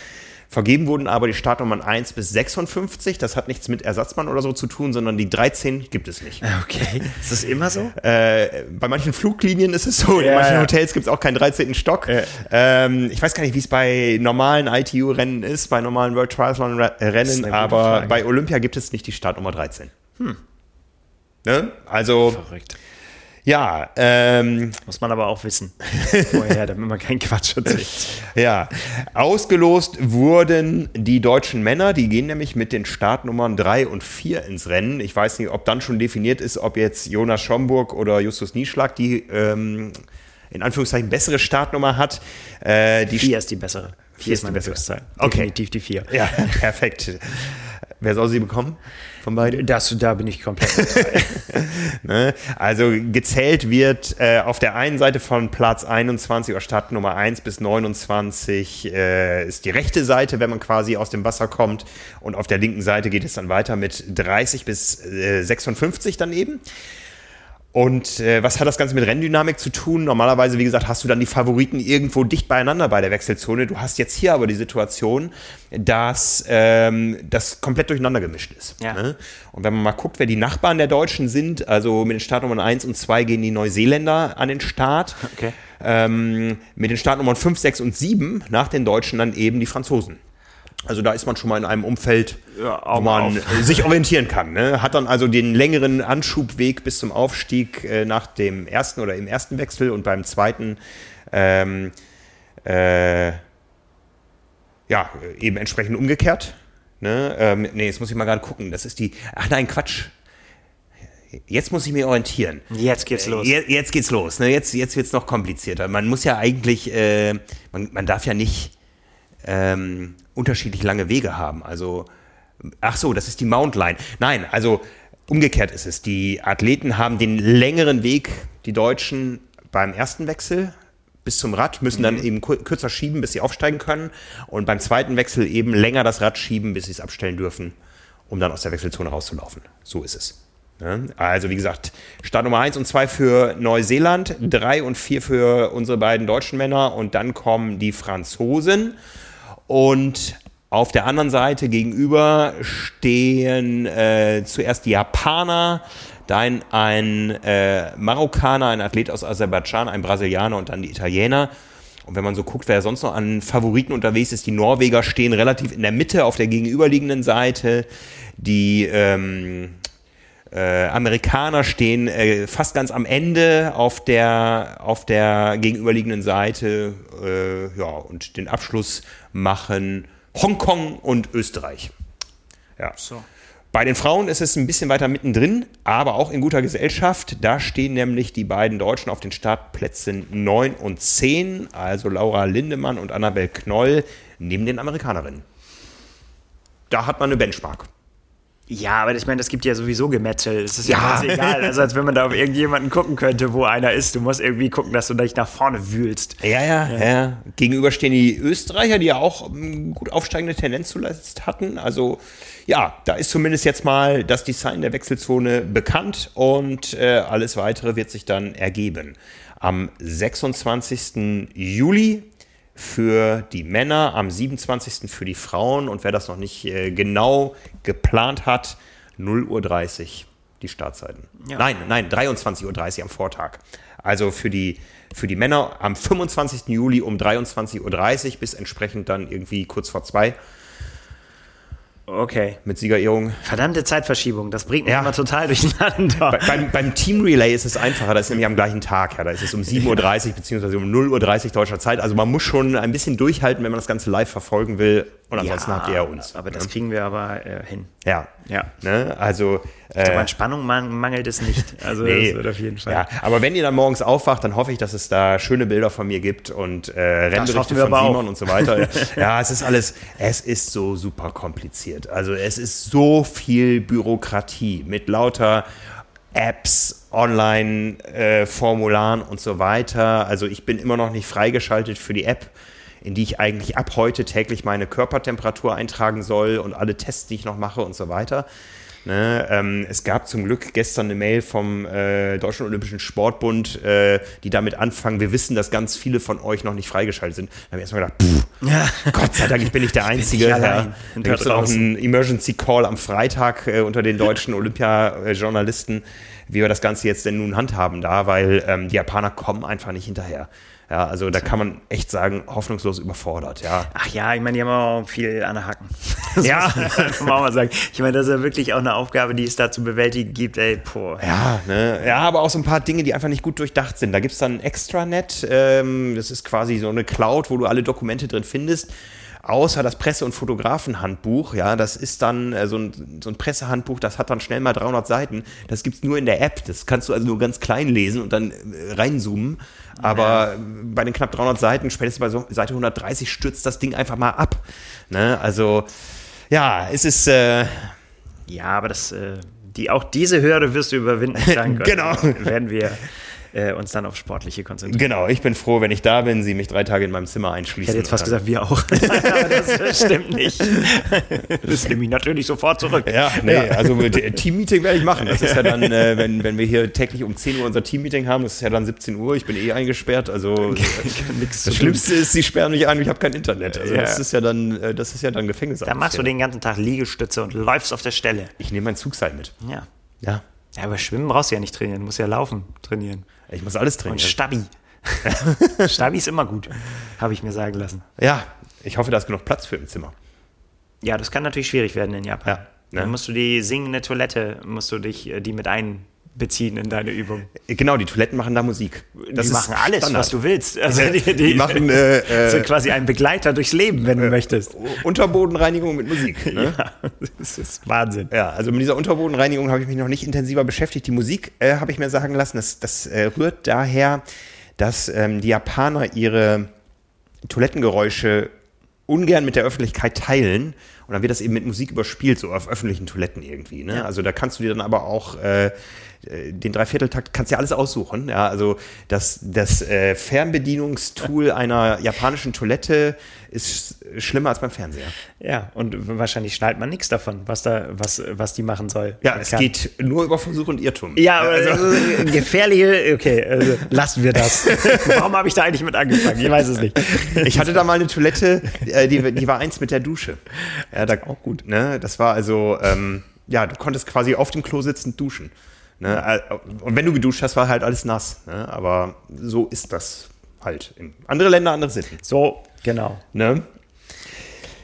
Vergeben wurden aber die Startnummern 1 bis 56. Das hat nichts mit Ersatzmann oder so zu tun, sondern die 13 gibt es nicht. Okay. Ist das immer so? Äh, bei manchen Fluglinien ist es so. Ja, in manchen ja. Hotels gibt es auch keinen 13. Stock. Ja. Ähm, ich weiß gar nicht, wie es bei normalen ITU-Rennen ist, bei normalen World Triathlon-Rennen, aber bei Olympia gibt es nicht die Startnummer 13. Hm. Ne? Also. Verrückt. Ja, ähm, muss man aber auch wissen [laughs] vorher, damit man keinen Quatsch erzählt. ja, ausgelost wurden die deutschen Männer, die gehen nämlich mit den Startnummern 3 und 4 ins Rennen. Ich weiß nicht, ob dann schon definiert ist, ob jetzt Jonas Schomburg oder Justus Nieschlag die ähm, in Anführungszeichen bessere Startnummer hat. Äh, die 4 ist die bessere. 4 ist meine bessere Zahl. Okay. Definitiv die 4. Ja, [laughs] perfekt. Wer soll sie bekommen? Von beiden? Das, da bin ich komplett [laughs] ne? Also gezählt wird äh, auf der einen Seite von Platz 21 oder Startnummer 1 bis 29 äh, ist die rechte Seite, wenn man quasi aus dem Wasser kommt. Und auf der linken Seite geht es dann weiter mit 30 bis äh, 56 daneben. Und äh, was hat das Ganze mit Renndynamik zu tun? Normalerweise, wie gesagt, hast du dann die Favoriten irgendwo dicht beieinander bei der Wechselzone. Du hast jetzt hier aber die Situation, dass ähm, das komplett durcheinander gemischt ist. Ja. Ne? Und wenn man mal guckt, wer die Nachbarn der Deutschen sind, also mit den Startnummern 1 und 2 gehen die Neuseeländer an den Start. Okay. Ähm, mit den Startnummern 5, 6 und 7 nach den Deutschen dann eben die Franzosen. Also da ist man schon mal in einem Umfeld, Ja, wo man auf. äh, [laughs] sich orientieren kann. Ne? Hat dann also den längeren Anschubweg bis zum Aufstieg äh, nach dem ersten oder im ersten Wechsel und beim zweiten ähm, äh, ja, eben entsprechend umgekehrt. Ne? Ähm, nee, jetzt muss ich mal gerade gucken. Das ist die. Ach nein, Quatsch. Jetzt muss ich mich orientieren. Jetzt geht's los. Jetzt, jetzt geht's los. Ne? Jetzt, jetzt wird's noch komplizierter. Man muss ja eigentlich, äh, man, man darf ja nicht ähm, unterschiedlich lange Wege haben. Also, ach so, das ist die Mount Line. Nein, also umgekehrt ist es. Die Athleten haben den längeren Weg, die Deutschen beim ersten Wechsel bis zum Rad, müssen dann eben kur- kürzer schieben, bis sie aufsteigen können. Und beim zweiten Wechsel eben länger das Rad schieben, bis sie es abstellen dürfen, um dann aus der Wechselzone rauszulaufen. So ist es. Ne? Also wie gesagt, Start Nummer 1 und 2 für Neuseeland, 3 und 4 für unsere beiden deutschen Männer und dann kommen die Franzosen. Und auf der anderen Seite gegenüber stehen äh, zuerst die Japaner, dann ein äh, Marokkaner, ein Athlet aus Aserbaidschan, ein Brasilianer und dann die Italiener. Und wenn man so guckt, wer sonst noch an Favoriten unterwegs ist, die Norweger stehen relativ in der Mitte auf der gegenüberliegenden Seite. Die ähm, äh, Amerikaner stehen äh, fast ganz am Ende auf der, auf der gegenüberliegenden Seite. Äh, ja, und den Abschluss machen Hongkong und Österreich. Ja. So. Bei den Frauen ist es ein bisschen weiter mittendrin, aber auch in guter Gesellschaft. Da stehen nämlich die beiden Deutschen auf den Startplätzen 9 und 10, also Laura Lindemann und Annabel Knoll, neben den Amerikanerinnen. Da hat man eine Benchmark. Ja, aber ich meine, das gibt ja sowieso Gemetzel. Es ist ja, Ja. ganz egal. Also als wenn man da auf irgendjemanden gucken könnte, wo einer ist. Du musst irgendwie gucken, dass du dich nach vorne wühlst. Ja, ja, ja. Gegenüber stehen die Österreicher, die ja auch ähm, gut aufsteigende Tendenz zuletzt hatten. Also ja, da ist zumindest jetzt mal das Design der Wechselzone bekannt und äh, alles weitere wird sich dann ergeben. Am 26. Juli für die Männer, am 27. für die Frauen und wer das noch nicht äh, genau geplant hat, 0.30 Uhr die Startzeiten. Ja. Nein, nein, 23.30 Uhr am Vortag. Also für die, für die Männer am 25. Juli um 23.30 Uhr bis entsprechend dann irgendwie kurz vor zwei Okay. mit Siegerehrung. Verdammte Zeitverschiebung. Das bringt mich Ja. immer total durcheinander. Bei, beim, beim Team Relay ist es einfacher, das ist nämlich am gleichen Tag. Ja, da ist es um 7.30 Uhr beziehungsweise um 0.30 Uhr deutscher Zeit. Also man muss schon ein bisschen durchhalten, wenn man das Ganze live verfolgen will. Und ansonsten habt ihr ja uns. Aber das kriegen wir aber äh, hin. Ja. Ja. Ne? Also Ich glaube, äh, an Spannung man mangelt es nicht. Also Nee. das wird auf jeden Fall. Ja, aber wenn ihr dann morgens aufwacht, dann hoffe ich, dass es da schöne Bilder von mir gibt und äh, Rennberichte von aber auch. Simon und so weiter. [laughs] ja, es ist alles, es ist so super kompliziert. Also es ist so viel Bürokratie mit lauter Apps, Online-Formularen und so weiter. Also ich bin immer noch nicht freigeschaltet für die App, in die ich eigentlich ab heute täglich meine Körpertemperatur eintragen soll und alle Tests, die ich noch mache und so weiter. Ne, ähm, es gab zum Glück gestern eine Mail vom äh, Deutschen Olympischen Sportbund, äh, die damit anfangen, wir wissen, dass ganz viele von euch noch nicht freigeschaltet sind. Da habe ich erstmal gedacht, pff, Gott sei Dank, ich bin nicht der Einzige. nicht Ja. Da gibt es auch einen Emergency Call am Freitag äh, unter den deutschen Olympia-Journalisten, wie wir das Ganze jetzt denn nun handhaben da, weil ähm, die Japaner kommen einfach nicht hinterher. Ja, also da kann man echt sagen, hoffnungslos überfordert, ja. Ach ja, ich meine, die haben auch viel an der Hacken. [laughs] Ja. Das muss man auch mal sagen. Ich meine, das ist ja wirklich auch eine Aufgabe, die es da zu bewältigen gibt. Ey, boah. Ja, ne? ja, aber auch so ein paar Dinge, die einfach nicht gut durchdacht sind. Da gibt es dann ein Extranet, ähm, das ist quasi so eine Cloud, wo du alle Dokumente drin findest. Außer das Presse- und Fotografenhandbuch, ja, das ist dann äh, so, ein, so ein Pressehandbuch, das hat dann schnell mal 300 Seiten. Das gibt's nur in der App, das kannst du also nur ganz klein lesen und dann äh, reinzoomen. Aber bei den knapp 300 Seiten, spätestens bei so Seite 130, stürzt das Ding einfach mal ab. Ne? Also, ja, es ist, äh, Ja, aber das, äh, die, auch diese Hürde wirst du überwinden. Danke. [laughs] Genau. Werden wir, äh, uns dann auf Sportliche konzentrieren. Genau, ich bin froh, wenn ich da bin, sie mich drei Tage in meinem Zimmer einschließen. Ich hätte jetzt fast gesagt, wir auch. [laughs] das stimmt nicht. [laughs] Das nehme ich natürlich sofort zurück. Ja, nee, ja. also Team-Meeting werde ich machen. Das ist ja dann, [laughs] äh, wenn, wenn wir hier täglich um 10 Uhr unser Team-Meeting haben, das ist ja dann 17 Uhr, ich bin eh eingesperrt, also das Schlimmste ist, sie sperren mich ein, ich habe kein Internet. Also ja. das ist ja dann, äh, das ist ja dann Gefängnis. Da machst du den ganzen Tag Liegestütze und läufst auf der Stelle. Ich nehme mein Zugseil mit. Ja. Ja. Ja, aber Schwimmen brauchst du ja nicht trainieren, du musst ja laufen trainieren. Ich muss alles trainieren. Und Stabi. [laughs] Stabi ist immer gut, habe ich mir sagen lassen. Ja, ich hoffe, da ist genug Platz für im Zimmer. Ja, das kann natürlich schwierig werden in Japan. Ja, ne? Dann musst du die singende Toilette, musst du dich äh, die mit ein beziehen in deine Übung. Genau, die Toiletten machen da Musik. Das die machen alles, Standard. was du willst. [laughs] Also die, die, die machen äh, [laughs] äh, sind quasi ein Begleiter durchs Leben, wenn du äh, möchtest. Unterbodenreinigung mit Musik. Ne? [laughs] Ja, das ist Wahnsinn. Ja, also mit dieser Unterbodenreinigung habe ich mich noch nicht intensiver beschäftigt. Die Musik äh, habe ich mir sagen lassen, das, das äh, rührt daher, dass ähm, die Japaner ihre Toilettengeräusche ungern mit der Öffentlichkeit teilen und dann wird das eben mit Musik überspielt, so auf öffentlichen Toiletten irgendwie. Ne? Ja. Also da kannst du dir dann aber auch äh, äh, den Dreivierteltakt kannst du ja alles aussuchen. Ja, also das, das äh, Fernbedienungstool [laughs] einer japanischen Toilette ist schlimmer als beim Fernseher. Ja, und wahrscheinlich schnallt man nichts davon, was da, was, was die machen soll. Ja, es kann. geht nur über Versuch und Irrtum. Ja, also, also gefährliche, okay, also lassen wir das. [laughs] Warum habe ich da eigentlich mit angefangen? Ich weiß es nicht. Ich hatte da mal eine Toilette, äh, die, die war eins mit der Dusche. Ja, da, auch gut. Ne? Das war also, ähm, ja, du konntest quasi auf dem Klo sitzend duschen. Ne? Und wenn du geduscht hast, war halt alles nass. Ne? Aber so ist das halt. Andere Länder, andere Sitten. So, genau. Ne?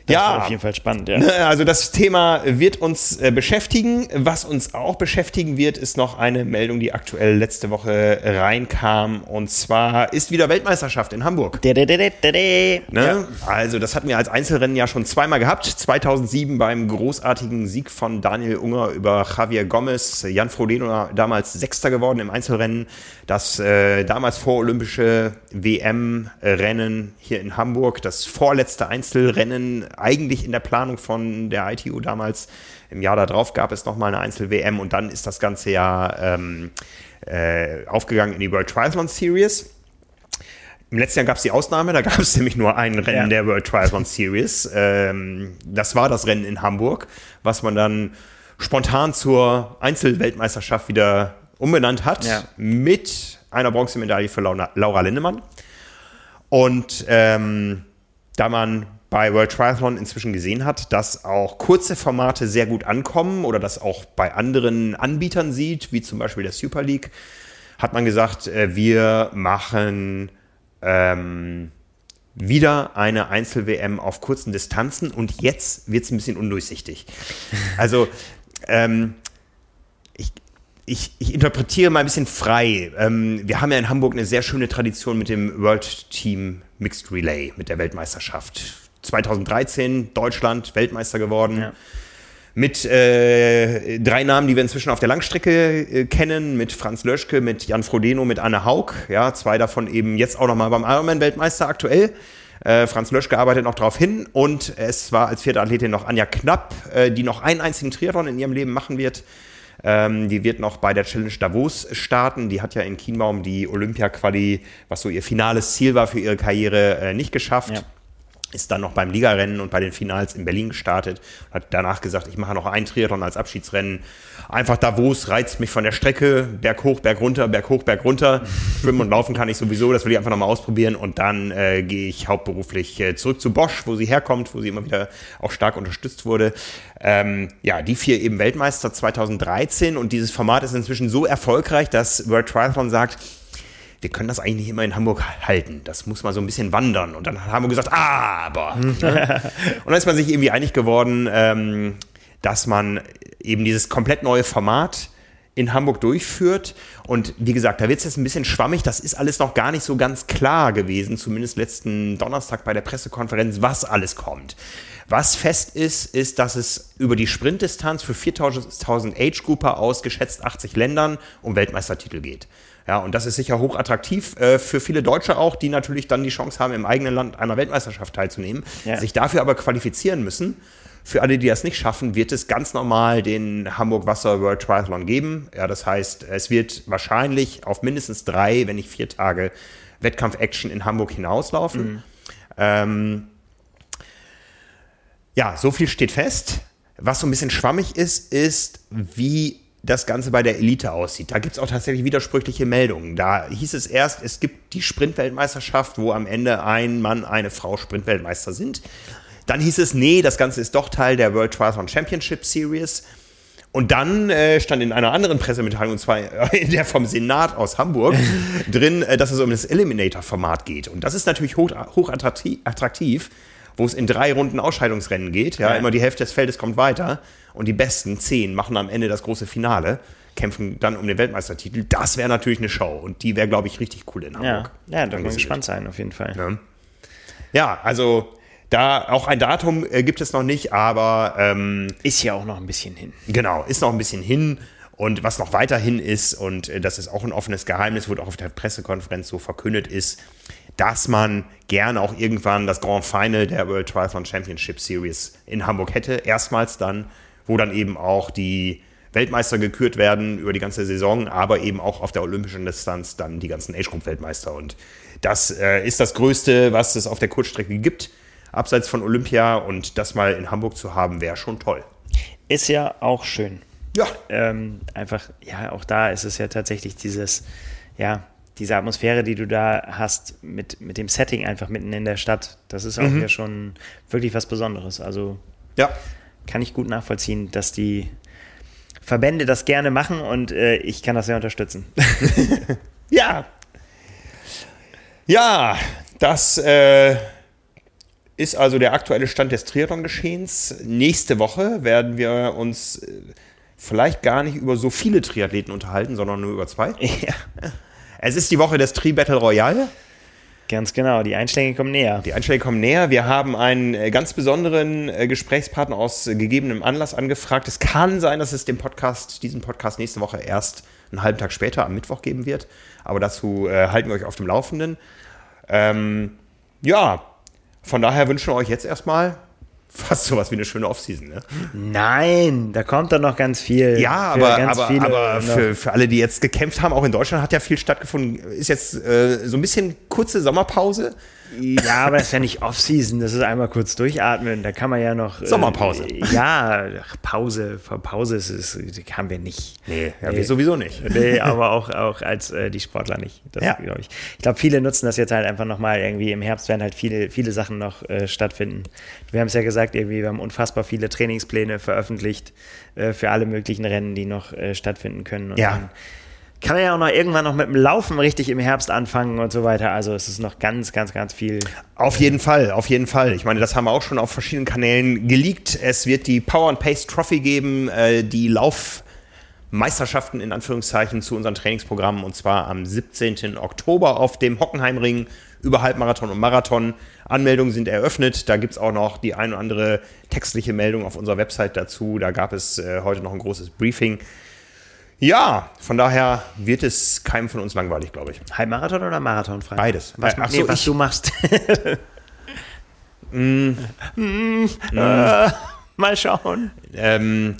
Das ja, auf jeden Fall spannend. Ja. Ne, also das Thema wird uns äh, beschäftigen. Was uns auch beschäftigen wird, ist noch eine Meldung, die aktuell letzte Woche reinkam. Und zwar ist wieder Weltmeisterschaft in Hamburg. De, de, de, ne? Also das hatten wir als Einzelrennen ja schon zweimal gehabt. 2007 beim großartigen Sieg von Daniel Unger über Javier Gomez. Jan Frodeno damals Sechster geworden im Einzelrennen. Das äh, damals vorolympische WM-Rennen hier in Hamburg, das vorletzte Einzelrennen eigentlich in der Planung von der ITU damals. Im Jahr darauf gab es nochmal eine Einzel-WM und dann ist das ganze Jahr ähm, äh, aufgegangen in die World Triathlon Series. Im letzten Jahr gab es die Ausnahme, da gab es [laughs] nämlich nur ein Rennen ja. der World Triathlon Series. Ähm, das war das Rennen in Hamburg, was man dann spontan zur Einzelweltmeisterschaft wieder umbenannt hat, ja. mit einer Bronzemedaille für Laura, Laura Lindemann. Und ähm, da man bei World Triathlon inzwischen gesehen hat, dass auch kurze Formate sehr gut ankommen oder das auch bei anderen Anbietern sieht, wie zum Beispiel der Super League, hat man gesagt, äh, wir machen ähm, wieder eine Einzel-WM auf kurzen Distanzen und jetzt wird es ein bisschen undurchsichtig. [laughs] Also ähm, ich, ich, ich, interpretiere mal ein bisschen frei. Ähm, wir haben ja in Hamburg eine sehr schöne Tradition mit dem World Team Mixed Relay, mit der Weltmeisterschaft 2013 Deutschland Weltmeister geworden. Ja. Mit äh, drei Namen, die wir inzwischen auf der Langstrecke äh, kennen, mit Franz Löschke, mit Jan Frodeno, mit Anne Haug. Ja, zwei davon eben jetzt auch nochmal beim Ironman-Weltmeister aktuell. Äh, Franz Löschke arbeitet noch darauf hin und es war als vierte Athletin noch Anja Knapp, äh, die noch einen einzigen Triathlon in ihrem Leben machen wird. Ähm, die wird noch bei der Challenge Davos starten. Die hat ja in Kienbaum die Olympia-Quali, was so ihr finales Ziel war für ihre Karriere, äh, nicht geschafft. Ja ist dann noch beim Ligarennen und bei den Finals in Berlin gestartet und hat danach gesagt, ich mache noch ein Triathlon als Abschiedsrennen. Einfach Davos reizt mich von der Strecke, Berg hoch, Berg runter, Berg hoch, Berg runter. [laughs] Schwimmen und laufen kann ich sowieso, das will ich einfach nochmal ausprobieren und dann äh, gehe ich hauptberuflich äh, zurück zu Bosch, wo sie herkommt, wo sie immer wieder auch stark unterstützt wurde. Ähm, ja, die vier eben Weltmeister 2013 und dieses Format ist inzwischen so erfolgreich, dass World Triathlon sagt, wir können das eigentlich nicht immer in Hamburg halten. Das muss mal so ein bisschen wandern. Und dann haben wir gesagt, aber. [laughs] ne? Und dann ist man sich irgendwie einig geworden, ähm, dass man eben dieses komplett neue Format in Hamburg durchführt. Und wie gesagt, da wird es jetzt ein bisschen schwammig. Das ist alles noch gar nicht so ganz klar gewesen, zumindest letzten Donnerstag bei der Pressekonferenz, was alles kommt. Was fest ist, ist, dass es über die Sprintdistanz für 4000 Age-Grouper aus geschätzt 80 Ländern um Weltmeistertitel geht. Ja, und das ist sicher hochattraktiv äh, für viele Deutsche auch, die natürlich dann die Chance haben, im eigenen Land einer Weltmeisterschaft teilzunehmen, Ja. sich dafür aber qualifizieren müssen. Für alle, die das nicht schaffen, wird es ganz normal den Hamburg Wasser World Triathlon geben. Ja, das heißt, es wird wahrscheinlich auf mindestens drei, wenn nicht vier Tage Wettkampf-Action in Hamburg hinauslaufen. Ähm, ja, so viel steht fest. Was so ein bisschen schwammig ist, ist, wie das Ganze bei der Elite aussieht. Da gibt es auch tatsächlich widersprüchliche Meldungen. Da hieß es erst, es gibt die Sprintweltmeisterschaft, wo am Ende ein Mann, eine Frau Sprintweltmeister sind. Dann hieß es, nee, das Ganze ist doch Teil der World Triathlon Championship Series. Und dann äh, stand in einer anderen Pressemitteilung, und zwar [laughs] in der vom Senat aus Hamburg, [laughs] drin, äh, dass es um das Eliminator-Format geht. Und das ist natürlich hoch, hochattraktiv, attraktiv, wo es in drei Runden Ausscheidungsrennen geht. Ja, Ja. immer die Hälfte des Feldes kommt weiter und die besten zehn machen am Ende das große Finale, kämpfen dann um den Weltmeistertitel. Das wäre natürlich eine Show und die wäre, glaube ich, richtig cool in Ja, Hamburg. ja da kann man gespannt sein, auf jeden Fall. Ja. ja, also da auch ein Datum äh, gibt es noch nicht, aber ähm, Ist ja auch noch ein bisschen hin. Genau, ist noch ein bisschen hin. Und was noch weiterhin ist, und äh, das ist auch ein offenes Geheimnis, wurde auch auf der Pressekonferenz so verkündet, ist, dass man gerne auch irgendwann das Grand Final der World Triathlon Championship Series in Hamburg hätte. Erstmals dann, wo dann eben auch die Weltmeister gekürt werden über die ganze Saison, aber eben auch auf der olympischen Distanz dann die ganzen Age-Group-Weltmeister. Und das äh, ist das Größte, was es auf der Kurzstrecke gibt, abseits von Olympia. Und das mal in Hamburg zu haben, wäre schon toll. Ist ja auch schön. Ja, ähm, einfach, ja, auch da ist es ja tatsächlich dieses, ja, diese Atmosphäre, die du da hast mit, mit dem Setting einfach mitten in der Stadt, das ist auch ja schon wirklich was Besonderes. Also ja. Kann ich gut nachvollziehen, dass die Verbände das gerne machen und äh, ich kann das sehr unterstützen. [laughs] Ja. Ja, das äh, ist also der aktuelle Stand des Triathlon-Geschehens. Nächste Woche werden wir uns äh, vielleicht gar nicht über so viele Triathleten unterhalten, sondern nur über zwei. [laughs] ja, Es ist die Woche des Tri-Battle Royale. Ganz genau. Die Einschläge kommen näher. Die Einschläge kommen näher. Wir haben einen äh, ganz besonderen äh, Gesprächspartner aus äh, gegebenem Anlass angefragt. Es kann sein, dass es den Podcast, diesen Podcast nächste Woche erst einen halben Tag später am Mittwoch geben wird. Aber dazu äh, halten wir euch auf dem Laufenden. Ähm, ja, von daher wünschen wir euch jetzt erstmal fast sowas wie eine schöne Offseason. Ne? Nein, da kommt dann noch ganz viel. Ja, aber, aber, viele aber für, für alle, die jetzt gekämpft haben, auch in Deutschland hat ja viel stattgefunden. Ist jetzt äh, so ein bisschen kurze Sommerpause. Ja, aber das ist ja nicht Off-Season, das ist einmal kurz durchatmen, da kann man ja noch. äh, Sommerpause. Ja, ach, Pause, Pause ist es, haben wir nicht. Nee, ja, wir sowieso nicht. Nee, aber auch, auch als äh, die Sportler nicht. Das Ja. glaube ich. Ich glaube, viele nutzen das jetzt halt einfach nochmal irgendwie. Im Herbst werden halt viele, viele Sachen noch äh, stattfinden. Wir haben es ja gesagt, irgendwie, wir haben unfassbar viele Trainingspläne veröffentlicht äh, für alle möglichen Rennen, die noch äh, stattfinden können. Und Ja. dann kann man ja auch noch irgendwann noch mit dem Laufen richtig im Herbst anfangen und so weiter. Also es ist noch ganz, ganz, ganz viel. Auf jeden Fall, auf jeden Fall. Ich meine, das haben wir auch schon auf verschiedenen Kanälen geleakt. Es wird die Power and Pace Trophy geben, äh, die Laufmeisterschaften in Anführungszeichen zu unseren Trainingsprogrammen und zwar am 17. Oktober auf dem Hockenheimring über Halbmarathon und Marathon. Anmeldungen sind eröffnet. Da gibt es auch noch die ein oder andere textliche Meldung auf unserer Website dazu. Da gab es äh, heute noch ein großes Briefing. Ja, von daher wird es keinem von uns langweilig, glaube ich. Halbmarathon oder Marathon, Frank? Beides. Was, Äh, ach nee, so, was ich- du machst. Mm, äh, mal schauen. Ähm,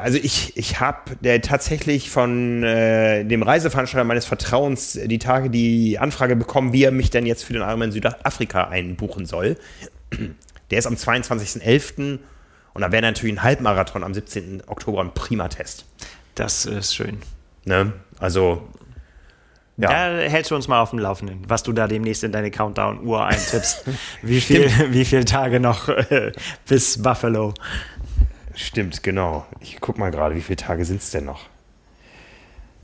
also ich, ich habe tatsächlich von äh, dem Reiseveranstalter meines Vertrauens äh, die Tage die Anfrage bekommen, wie er mich denn jetzt für den Ironman Südafrika einbuchen soll. Der ist am 22.11. und da wäre natürlich ein Halbmarathon am 17. Oktober ein prima Test. Das ist schön. Ne? Also, ja. Da hältst du uns mal auf dem Laufenden, was du da demnächst in deine Countdown-Uhr eintippst. [laughs] wie, viel, wie viele Tage noch äh, bis Buffalo? Stimmt, genau. Ich guck mal gerade, wie viele Tage sind es denn noch?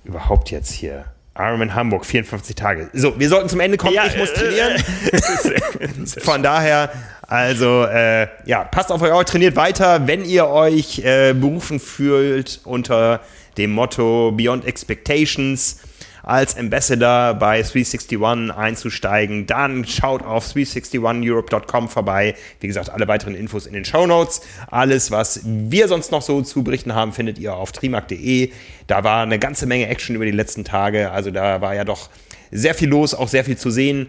Überhaupt jetzt hier. Ironman Hamburg, 54 Tage. So, wir sollten zum Ende kommen. Ja, ich muss äh, trainieren. [laughs] Von daher, also, äh, ja, passt auf euch trainiert weiter. Wenn ihr euch äh, berufen fühlt unter dem Motto Beyond Expectations, als Ambassador bei 361 einzusteigen, dann schaut auf 361europe.com vorbei. Wie gesagt, alle weiteren Infos in den Show Notes. Alles, was wir sonst noch so zu berichten haben, findet ihr auf trimark.de. Da war eine ganze Menge Action über die letzten Tage. Also da war ja doch sehr viel los, auch sehr viel zu sehen.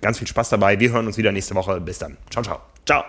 Ganz viel Spaß dabei. Wir hören uns wieder nächste Woche. Bis dann. Ciao, ciao. Ciao.